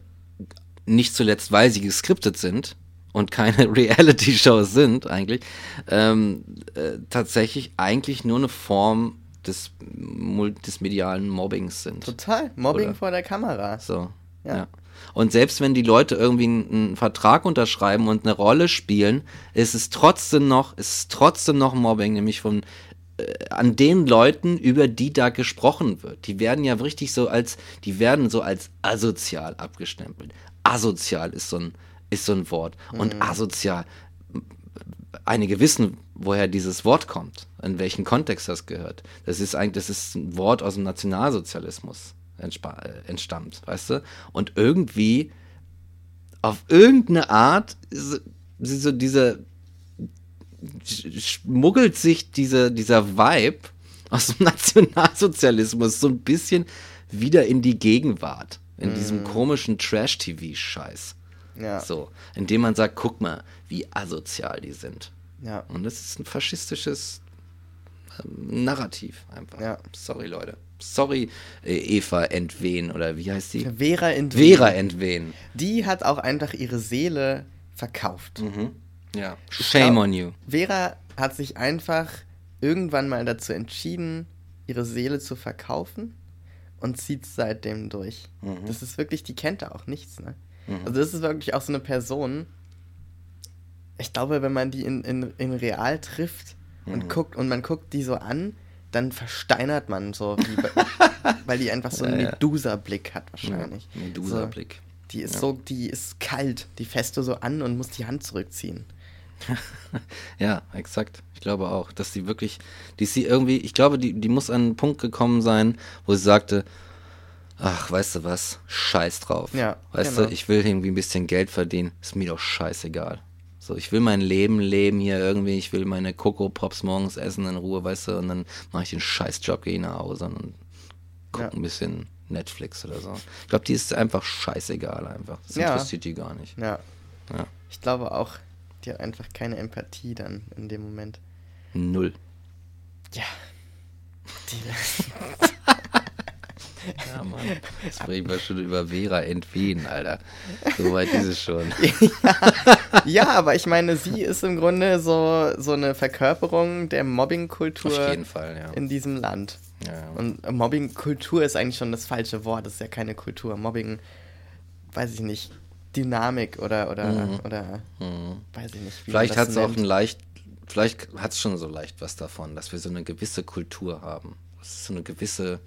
nicht zuletzt, weil sie geskriptet sind und keine Reality-Shows sind eigentlich, ähm, äh, tatsächlich eigentlich nur eine Form des, des medialen Mobbings sind. Total. Mobbing Oder? vor der Kamera. So, Ja. ja. Und selbst wenn die Leute irgendwie einen, einen Vertrag unterschreiben und eine Rolle spielen, ist es trotzdem noch, ist es trotzdem noch Mobbing, nämlich von äh, an den Leuten, über die da gesprochen wird. Die werden ja richtig so als, die werden so als asozial abgestempelt. Asozial ist so ein, ist so ein Wort. Und asozial, einige wissen, woher dieses Wort kommt, in welchen Kontext das gehört. Das ist eigentlich, das ist ein Wort aus dem Nationalsozialismus äh, entstammt, weißt du? Und irgendwie auf irgendeine Art so diese schmuggelt sich diese, dieser Vibe aus dem Nationalsozialismus so ein bisschen wieder in die Gegenwart. In diesem komischen Trash-TV-Scheiß. Ja. So, indem man sagt, guck mal, wie asozial die sind. Ja. Und das ist ein faschistisches ähm, Narrativ einfach. Ja. Sorry, Leute. Sorry, äh, Eva Entwen oder wie heißt die? Vera in Vera Entwen. Die hat auch einfach ihre Seele verkauft. Ja. Shame glaub- on you. Vera hat sich einfach irgendwann mal dazu entschieden, ihre Seele zu verkaufen und zieht seitdem durch. Mhm. Das ist wirklich, die kennt da auch nichts, ne? Also das ist wirklich auch so eine Person, ich glaube, wenn man die in, in, in real trifft Mhm. und guckt und man guckt die so an, dann versteinert man so, wie, bei- weil die einfach so einen Ja. Medusa-Blick hat wahrscheinlich. Ja, Medusa-Blick. So, die ist Ja. so, die ist kalt, die fässt du so an und musst die Hand zurückziehen. Ja, exakt. Ich glaube auch, dass sie wirklich, die sie irgendwie, ich glaube, die, die muss an einen Punkt gekommen sein, wo sie sagte, ach, weißt du was, scheiß drauf. Ja, weißt genau. du, ich will irgendwie ein bisschen Geld verdienen, ist mir doch scheißegal. So, ich will mein Leben leben hier irgendwie, ich will meine Coco Pops morgens essen in Ruhe, weißt du, und dann mache ich den Scheißjob, gehe nach Hause und gucke Ja. ein bisschen Netflix oder so. Ich glaube, die ist einfach scheißegal einfach. Das Ja. interessiert die gar nicht. Ja. Ja. Ich glaube auch, die hat einfach keine Empathie dann in dem Moment. Null. Ja. Die, Ja, Mann. Jetzt sprechen wir schon über Vera Entwen, Alter. So weit ist es schon. ja, aber ich meine, sie ist im Grunde so, so eine Verkörperung der Mobbingkultur ja. in diesem Land. Ja, ja. Und Mobbingkultur ist eigentlich schon das falsche Wort. Das ist ja keine Kultur. Mobbing, weiß ich nicht, Dynamik oder, oder, oder weiß ich nicht. Mhm. Vielleicht hat es auch ein leicht, vielleicht hat es schon so leicht was davon, dass wir so eine gewisse Kultur haben. Das ist so eine gewisse,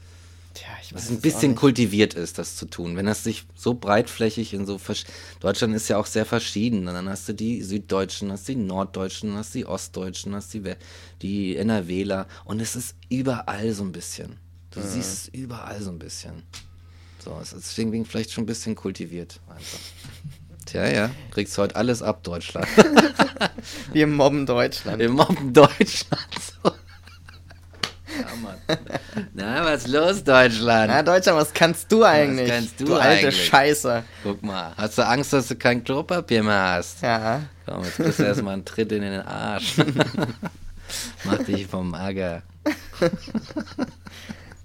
Tja, ich dass weiß es ein bisschen kultiviert ist, das zu tun. Wenn das sich so breitflächig in so versch- Deutschland ist ja auch sehr verschieden. Und dann hast du die Süddeutschen, hast die Norddeutschen, hast die Ostdeutschen, hast die, We- die NRWler. Und es ist überall so ein bisschen. Du siehst es überall so ein bisschen. So, es ist deswegen vielleicht schon ein bisschen kultiviert. Einfach. Tja, ja, kriegst heute alles ab, Deutschland. Wir mobben Deutschland. Wir mobben Deutschland so. Na, was ist los, Deutschland? Na, Deutschland, was kannst du eigentlich? kannst du du alte eigentlich? Scheiße. Guck mal, hast du Angst, dass du kein Klopapier mehr hast? Ja. Komm, jetzt kriegst du erstmal einen Tritt in den Arsch. Mach dich vom Acker.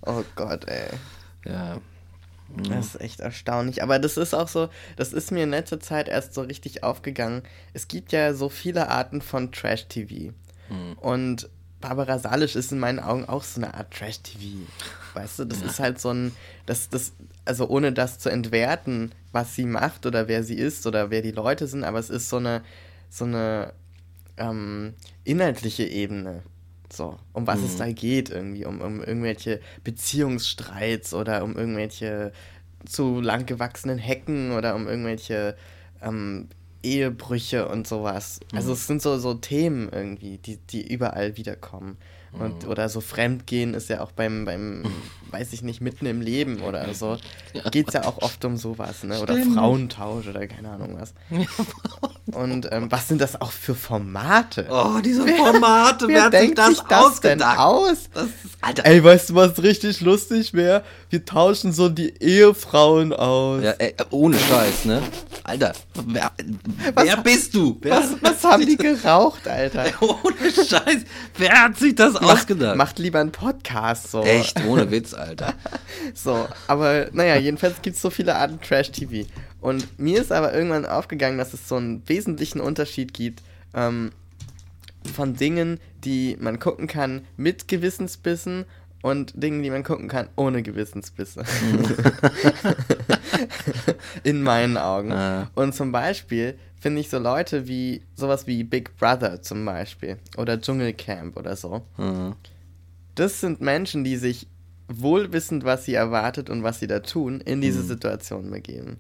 Oh Gott, ey. Ja. Das ist echt erstaunlich. Aber das ist auch so, das ist mir in letzter Zeit erst so richtig aufgegangen. Es gibt ja so viele Arten von Trash-TV. Und Barbara Salisch ist in meinen Augen auch so eine Art Trash-TV. Weißt du, das ja. ist halt so ein, das, das, also ohne das zu entwerten, was sie macht oder wer sie ist oder wer die Leute sind, aber es ist so eine, so eine ähm, inhaltliche Ebene. So, um was mhm. es da geht irgendwie, um, um irgendwelche Beziehungsstreits oder um irgendwelche zu lang gewachsenen Hecken oder um irgendwelche ähm, Ehebrüche und sowas. Also mhm. Es sind so, so Themen irgendwie, die, die überall wiederkommen. Und, mhm. Oder so Fremdgehen ist ja auch beim, beim, weiß ich nicht, mitten im Leben oder so. Ja. Geht es ja auch oft um sowas, ne? Oder Frauentausch oder keine Ahnung was. Und ähm, was sind das auch für Formate? Oh, diese Formate, wer, wer hat sich das, sich das ausgedacht? Denn aus? Das ist, Alter. Ey, weißt du, was richtig lustig wäre? Wir tauschen so die Ehefrauen aus. Ja, ey, ohne Scheiß, ne? Alter, wer, wer bist du? Wer was, was haben die geraucht, Alter? ohne Scheiß, wer hat sich das macht, ausgedacht? Macht lieber einen Podcast so. Echt, ohne Witz, Alter. so, aber naja, jedenfalls gibt es so viele Arten Trash-TV. Und mir ist aber irgendwann aufgegangen, dass es so einen wesentlichen Unterschied gibt ähm, von Dingen, die man gucken kann mit Gewissensbissen und Dingen, die man gucken kann ohne Gewissensbisse. In meinen Augen. Ah. Und zum Beispiel finde ich so Leute wie sowas wie Big Brother zum Beispiel oder Dschungelcamp oder so. Mhm. Das sind Menschen, die sich wohlwissend, was sie erwartet und was sie da tun, in diese mhm. Situation begeben.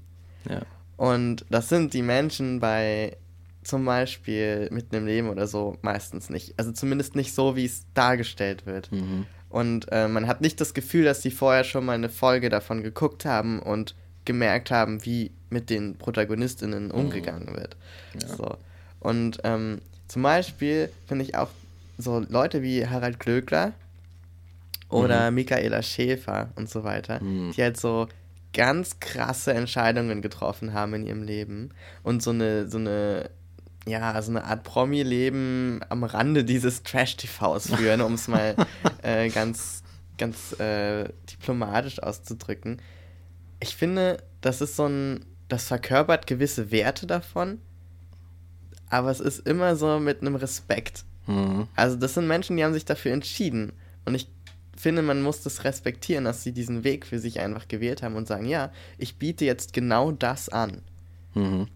Ja. Und das sind die Menschen bei zum Beispiel mitten im Leben oder so meistens nicht. Also zumindest nicht so, wie es dargestellt wird. Mhm. Und äh, man hat nicht das Gefühl, dass die vorher schon mal eine Folge davon geguckt haben und gemerkt haben, wie mit den Protagonistinnen mhm. umgegangen wird. Ja. So. Und ähm, zum Beispiel finde ich auch so Leute wie Harald Glöckler oder mhm. Michaela Schäfer und so weiter, mhm. die halt so ganz krasse Entscheidungen getroffen haben in ihrem Leben und so eine, so eine, ja, so eine Art Promi-Leben am Rande dieses Trash-TVs führen, um es mal äh, ganz, ganz äh, diplomatisch auszudrücken. Ich finde, das ist so ein, das verkörpert gewisse Werte davon, aber es ist immer so mit einem Respekt. Mhm. Also das sind Menschen, die haben sich dafür entschieden und ich finde, man muss das respektieren, dass sie diesen Weg für sich einfach gewählt haben und sagen, ja, ich biete jetzt genau das an. Mhm.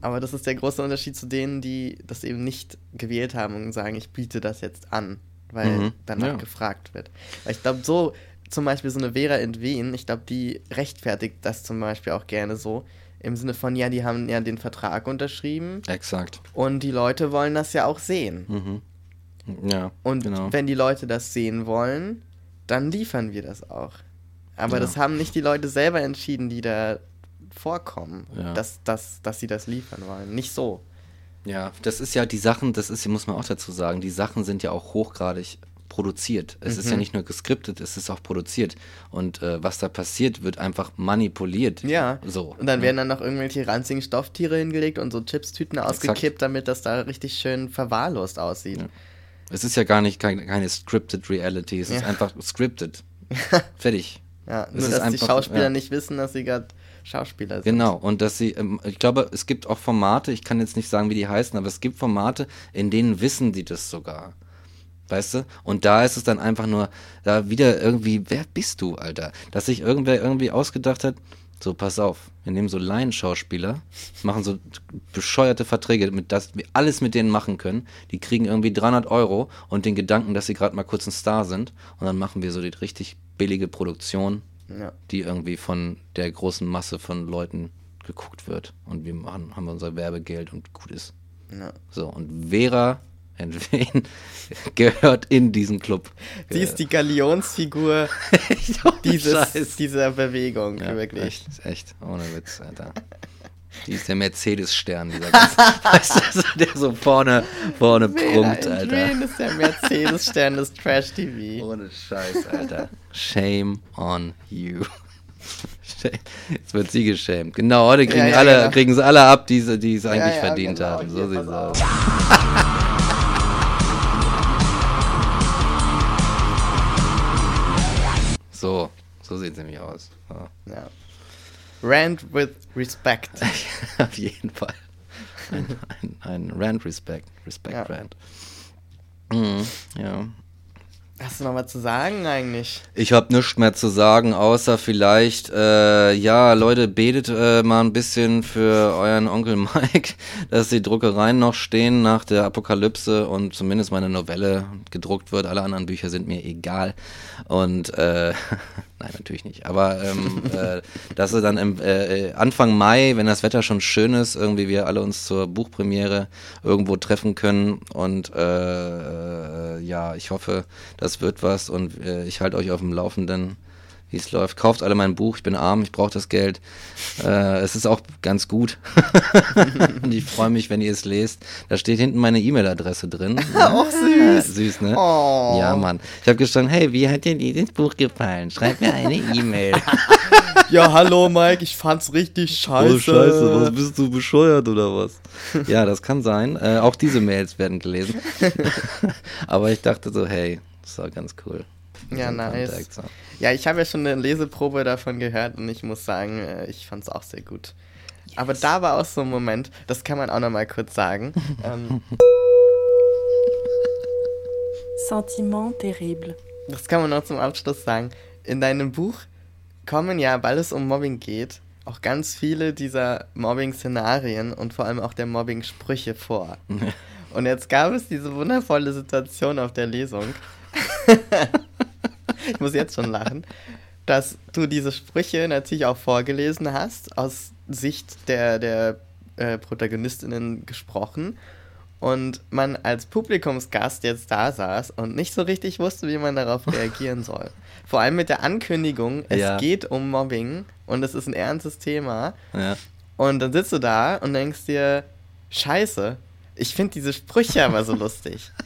Aber das ist der große Unterschied zu denen, die das eben nicht gewählt haben und sagen, ich biete das jetzt an, weil mhm. danach ja. gefragt wird. Weil ich glaube, so zum Beispiel so eine Vera Entwen, ich glaube, die rechtfertigt das zum Beispiel auch gerne so. Im Sinne von, ja, die haben ja den Vertrag unterschrieben. Exakt. Und die Leute wollen das ja auch sehen. Mhm. Ja. Und genau. wenn die Leute das sehen wollen, dann liefern wir das auch. Aber ja. das haben nicht die Leute selber entschieden, die da vorkommen, ja. dass, dass, dass sie das liefern wollen. Nicht so. Ja, das ist ja die Sachen, das ist, muss man auch dazu sagen, die Sachen sind ja auch hochgradig produziert. Es mhm. ist ja mhm. nicht nur geskriptet, es ist auch produziert. Und äh, was da passiert, wird einfach manipuliert. Ja. So. Und dann ja. werden dann noch irgendwelche ranzigen Stofftiere hingelegt und so Chipstüten ausgekippt, Exakt. damit das da richtig schön verwahrlost aussieht. Ja. Es ist ja gar nicht keine, keine scripted Reality, es ja. ist einfach scripted. Fertig. Ja, nur dass einfach, die Schauspieler nicht wissen, dass sie gerade Schauspieler sind. Genau, und dass sie, ähm, ich glaube, es gibt auch Formate, ich kann jetzt nicht sagen, wie die heißen, aber es gibt Formate, in denen wissen die das sogar. Weißt du? Und da ist es dann einfach nur, da wieder irgendwie, wer bist du, Alter? Dass sich irgendwer irgendwie ausgedacht hat, so, pass auf, wir nehmen so Laienschauspieler, machen so bescheuerte Verträge, mit das wir alles mit denen machen können. Die kriegen irgendwie 300 Euro und den Gedanken, dass sie gerade mal kurz ein Star sind. Und dann machen wir so die richtig billige Produktion, ja. die irgendwie von der großen Masse von Leuten geguckt wird. Und wir machen, haben unser Werbegeld und gut ist. Ja. So, und Vera Entwen gehört in diesen Club. Sie ist die Galionsfigur dieses, dieser Bewegung, ja, wirklich. Echt, echt, ohne Witz, Alter. Die ist der Mercedes-Stern, dieser ganze, weißt du, der so vorne, vorne prunkt, Alter. Wen ist der Mercedes-Stern des Trash-TV? Ohne Scheiß, Alter. Shame on you. Jetzt wird sie geschämt. Genau, heute kriegen, ja, ja, alle, genau. kriegen sie alle ab, die, die es eigentlich ja, verdient genau, haben. So sieht es aus. So, so sieht es nämlich aus. Ja. ja. Rand with Respect. Auf jeden Fall. Ein, ein, ein Rand Respect. Respect ja. Rand. Mhm, ja. Hast du noch was zu sagen eigentlich? Ich habe nichts mehr zu sagen, außer vielleicht, äh, ja, Leute, betet äh, mal ein bisschen für euren Onkel Mike, dass die Druckereien noch stehen nach der Apokalypse und zumindest meine Novelle gedruckt wird. Alle anderen Bücher sind mir egal. Und äh, nein, natürlich nicht. Aber ähm, äh, dass sie dann im, äh, Anfang Mai, wenn das Wetter schon schön ist, irgendwie wir alle uns zur Buchpremiere irgendwo treffen können. Und äh, äh, ja, ich hoffe, das wird was und äh, ich halte euch auf dem Laufenden wie es läuft. Kauft alle mein Buch, ich bin arm, ich brauche das Geld. Äh, es ist auch ganz gut. und ich freue mich, wenn ihr es lest. Da steht hinten meine E-Mail-Adresse drin. Auch süß. Süß, ne? Oh. Ja, Mann. Ich habe gestanden, hey, wie hat dir dieses Buch gefallen? Schreib mir eine E-Mail. Ja, hallo Mike, ich fand's richtig scheiße. Oh, scheiße, was bist du bescheuert oder was? Ja, das kann sein. Äh, auch diese Mails werden gelesen. Aber ich dachte so, hey, das war ganz cool. Ja, nice. Kontakt, so. Ja, ich habe ja schon eine Leseprobe davon gehört und ich muss sagen, äh, ich fand's auch sehr gut. Aber da war auch so ein Moment, das kann man auch noch mal kurz sagen. ähm, Sentiment terrible. das kann man noch zum Abschluss sagen. In deinem Buch kommen ja, weil es um Mobbing geht, auch ganz viele dieser Mobbing-Szenarien und vor allem auch der Mobbing-Sprüche vor. Und jetzt gab es diese wundervolle Situation auf der Lesung. ich muss jetzt schon lachen, dass du diese Sprüche natürlich auch vorgelesen hast, aus Sicht der, der äh, Protagonistinnen gesprochen. Und man als Publikumsgast jetzt da saß und nicht so richtig wusste, wie man darauf reagieren soll. Vor allem mit der Ankündigung, es Ja. geht um Mobbing und es ist ein ernstes Thema. Ja. Und dann sitzt du da und denkst dir, scheiße, ich finde diese Sprüche aber so lustig.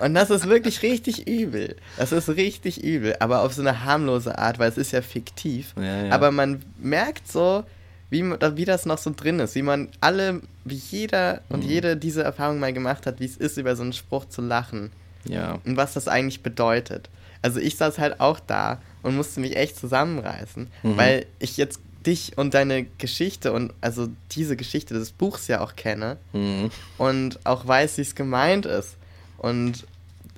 Und das ist wirklich richtig übel. Das ist richtig übel, aber auf so eine harmlose Art, weil es ist ja fiktiv. Ja, ja. Aber man merkt so, wie, wie das noch so drin ist, wie man alle, wie jeder und Mhm. jede diese Erfahrung mal gemacht hat, wie es ist, über so einen Spruch zu lachen Ja. und was das eigentlich bedeutet. Also ich saß halt auch da und musste mich echt zusammenreißen, Mhm. weil ich jetzt dich und deine Geschichte und also diese Geschichte des Buchs ja auch kenne Mhm. und auch weiß, wie es gemeint ist. Und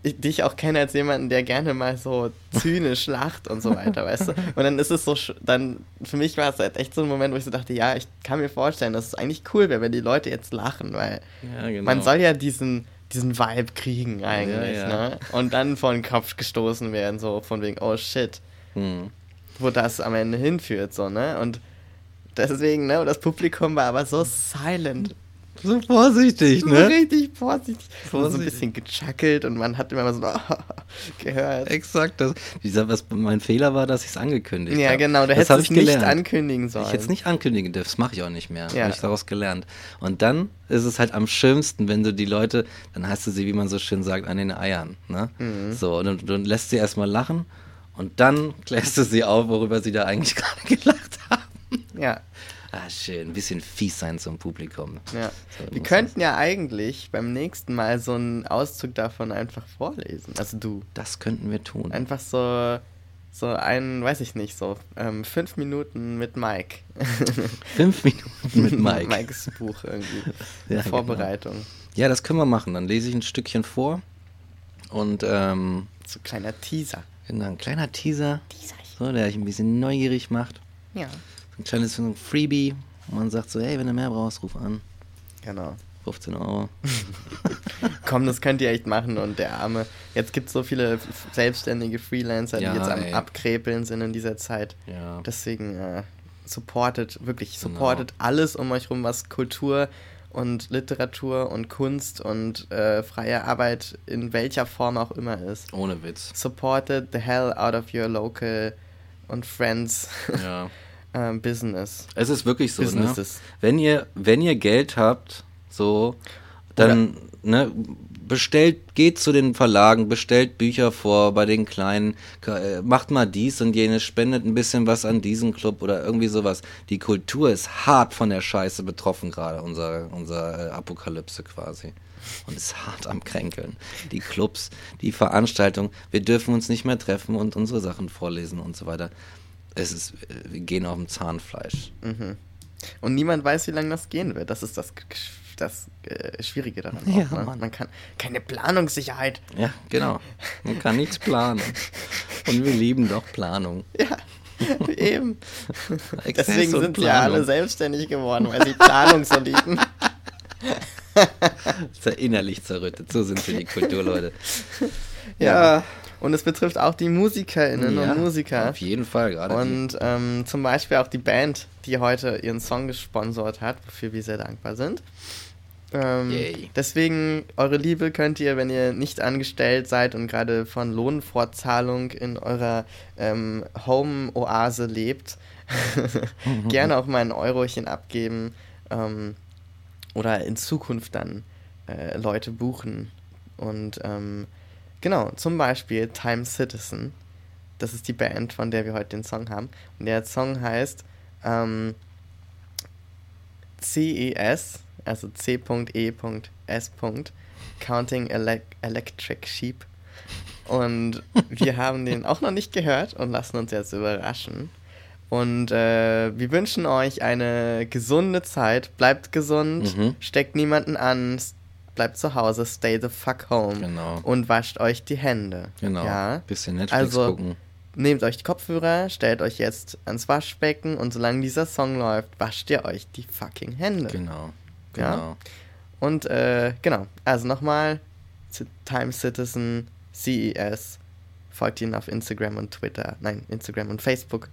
ich dich auch kenne als jemanden, der gerne mal so zynisch lacht und so weiter, weißt du? Und dann ist es so, dann, für mich war es halt echt so ein Moment, wo ich so dachte, ja, ich kann mir vorstellen, dass es eigentlich cool wäre, wenn die Leute jetzt lachen, weil Ja, genau. man soll ja diesen, diesen Vibe kriegen eigentlich, Ja, ja. ne? Und dann vor den Kopf gestoßen werden, so von wegen, oh shit, Mhm. wo das am Ende hinführt, so, ne? Und deswegen, ne, und das Publikum war aber so silent. So vorsichtig, So ne? richtig vorsichtig. Und so ein Vorsichtig. bisschen gechackelt und man hat immer so gehört. Exakt. Das, gesagt, was mein Fehler war, dass ich es angekündigt Ja, habe. genau, da hättest du es ich nicht ankündigen sollen. Ich jetzt nicht ankündigen dürfen, das mache ich auch nicht mehr. Ja. Habe ich daraus gelernt. Und dann ist es halt am schönsten, wenn du die Leute, dann hast du sie, wie man so schön sagt, an den Eiern. Ne? Mhm. So, und du lässt sie erstmal lachen und dann klärst du sie auf, worüber sie da eigentlich gerade gelacht haben. Ja, Ah, schön. Ein bisschen fies sein zum Publikum. ja. So Wir könnten ja eigentlich beim nächsten Mal so einen Auszug davon einfach vorlesen. Also du. Das könnten wir tun. Einfach so, so ein, weiß ich nicht, so ähm, fünf Minuten mit Mike. Fünf Minuten mit Mike. Mikes Buch irgendwie. Ja, Vorbereitung. Ja, das können wir machen. Dann lese ich ein Stückchen vor. Und ähm, So kleiner Teaser. genau, ein kleiner Teaser, Teaser. so, der euch ein bisschen neugierig macht. Ja. Ein kleines so ein Freebie. wo man sagt so, hey, wenn du mehr brauchst, ruf an. Genau. 15 Euro. Komm, das könnt ihr echt machen und der Arme. Jetzt gibt es so viele selbstständige Freelancer, Ja, die jetzt am ey. Abkrepeln sind in dieser Zeit. Ja. Deswegen äh, supportet, wirklich Genau. supportet alles um euch rum, was Kultur und Literatur und Kunst und äh, freie Arbeit in welcher Form auch immer ist. Ohne Witz. Supported the hell out of your local und friends Ja. ähm, business. Es ist wirklich so, ne? Wenn ihr, wenn ihr Geld habt, so, dann ne, bestellt, geht zu den Verlagen, bestellt Bücher vor bei den Kleinen, äh, macht mal dies und jenes, spendet ein bisschen was an diesen Club oder irgendwie sowas. Die Kultur ist hart von der Scheiße betroffen gerade, unser, unser äh, Apokalypse quasi. Und ist hart am Kränkeln. Die Clubs, die Veranstaltungen, wir dürfen uns nicht mehr treffen und unsere Sachen vorlesen und so weiter. Es ist, äh, wir gehen auf dem Zahnfleisch. Und niemand weiß, wie lange das gehen wird. Das ist das, das äh, Schwierige daran. Ja, auch, ne? Man kann keine Planungssicherheit. Ja, genau. Man kann nichts planen. Und wir lieben doch Planung. Ja, eben. Deswegen sind sie ja alle selbstständig geworden, weil sie Planung so lieben. Ist ja innerlich zerrüttet. So sind wir die Kulturleute. Ja. Und es betrifft auch die MusikerInnen Ja, und Musiker. Auf jeden Fall, gerade. Und ähm, zum Beispiel auch die Band, die heute ihren Song gesponsert hat, wofür wir sehr dankbar sind. Ähm, deswegen, eure Liebe könnt ihr, wenn ihr nicht angestellt seid und gerade von Lohnfortzahlung in eurer ähm, Home-Oase lebt, gerne auch mal ein Eurochen abgeben ähm, oder in Zukunft dann äh, Leute buchen. Und ähm, genau, zum Beispiel Time Citizen. Das ist die Band, von der wir heute den Song haben. Und der Song heißt ähm, CES, also C.E.S. Counting Elec Electric Sheep. Und wir haben den auch noch nicht gehört und lassen uns jetzt überraschen. Und äh, wir wünschen euch eine gesunde Zeit. Bleibt gesund, Mhm. steckt niemanden an, bleibt zu Hause, stay the fuck home. Genau. Und wascht euch die Hände. Genau. Ja? Bisschen Netflix Also, gucken. Nehmt euch die Kopfhörer, stellt euch jetzt ans Waschbecken und solange dieser Song läuft, wascht ihr euch die fucking Hände. Genau. Ja? Genau. Und äh, genau, also nochmal, Time Citizen, CES, folgt ihnen auf Instagram und Twitter, nein, Instagram und Facebook.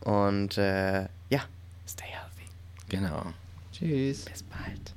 Und äh, ja, stay healthy. Genau. Tschüss. Bis bald.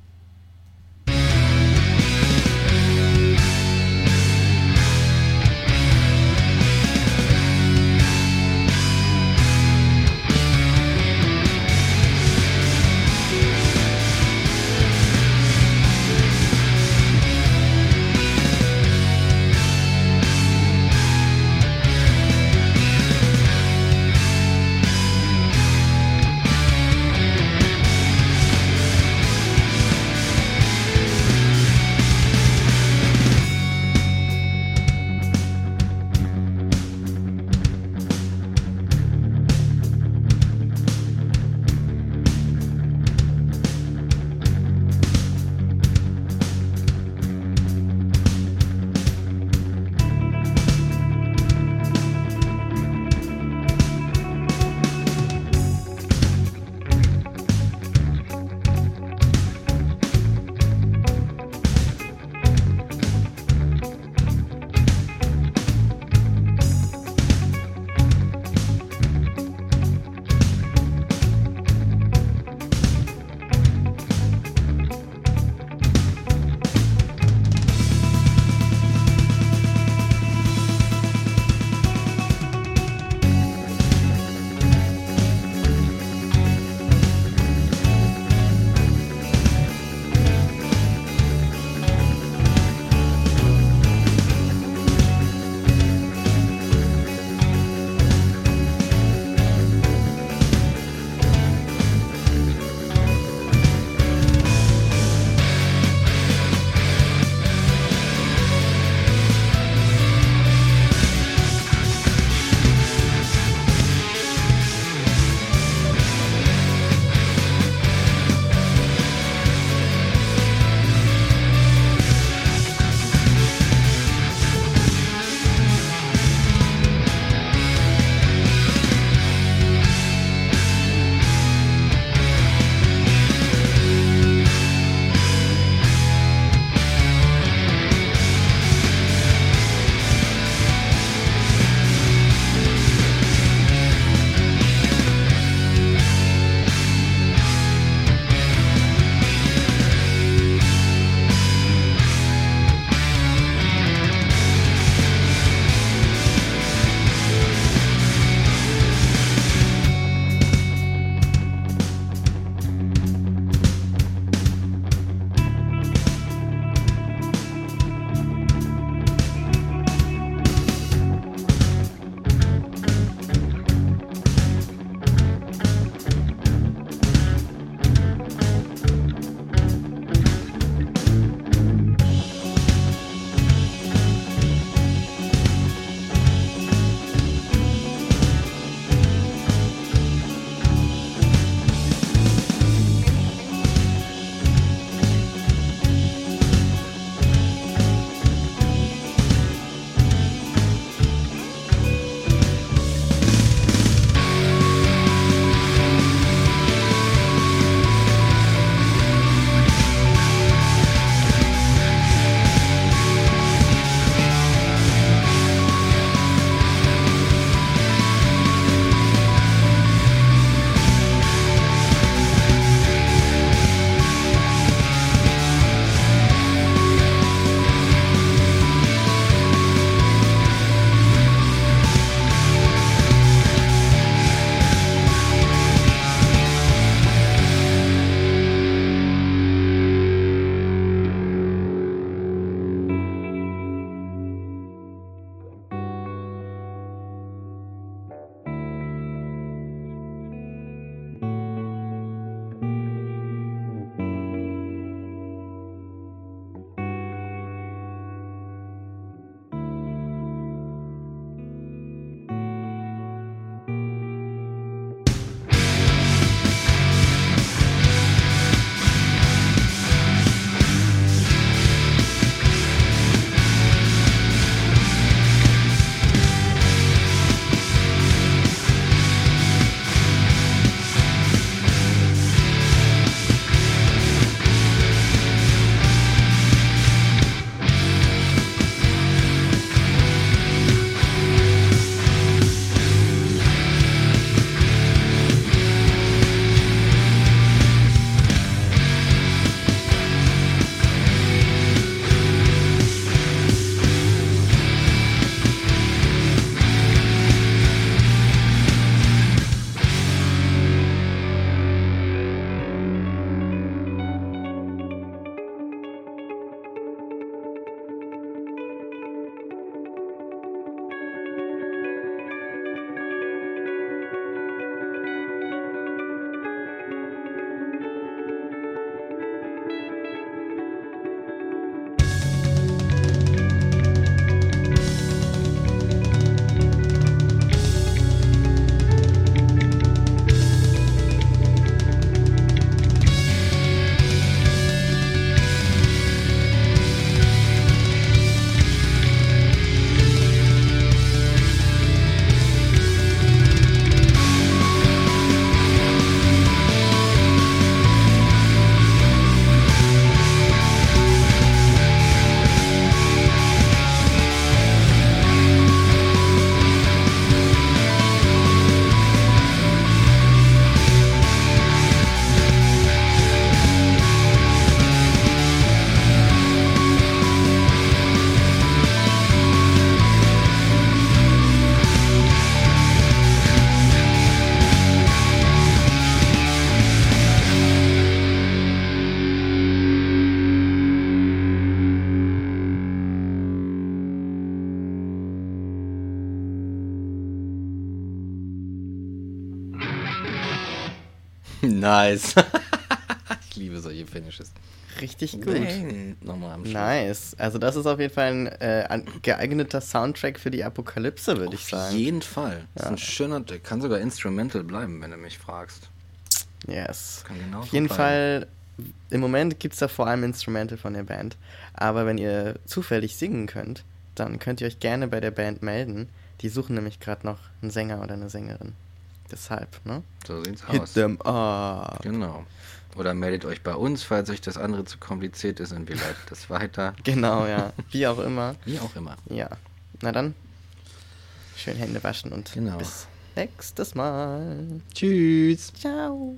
Nice. ich liebe solche Finishes. Richtig gut. Bang. Nochmal am Schluss. Nice. Also das ist auf jeden Fall ein äh, geeigneter Soundtrack für die Apokalypse, würde ich Auf sagen. jeden Fall. Das ist ein schöner, der kann sogar instrumental bleiben, wenn du mich fragst. Yes. Kann genau Auf jeden bleiben. Fall, im Moment gibt es da vor allem Instrumental von der Band. Aber wenn ihr zufällig singen könnt, dann könnt ihr euch gerne bei der Band melden. Die suchen nämlich gerade noch einen Sänger oder eine Sängerin. Deshalb, ne? So sieht's Hit aus. them up. Genau. Oder meldet euch bei uns, falls euch das andere zu kompliziert ist und wir leiten das weiter. Genau, ja. Wie auch immer. Wie auch immer. Ja. Na dann, schön Hände waschen und Genau. bis nächstes Mal. Tschüss. Ciao.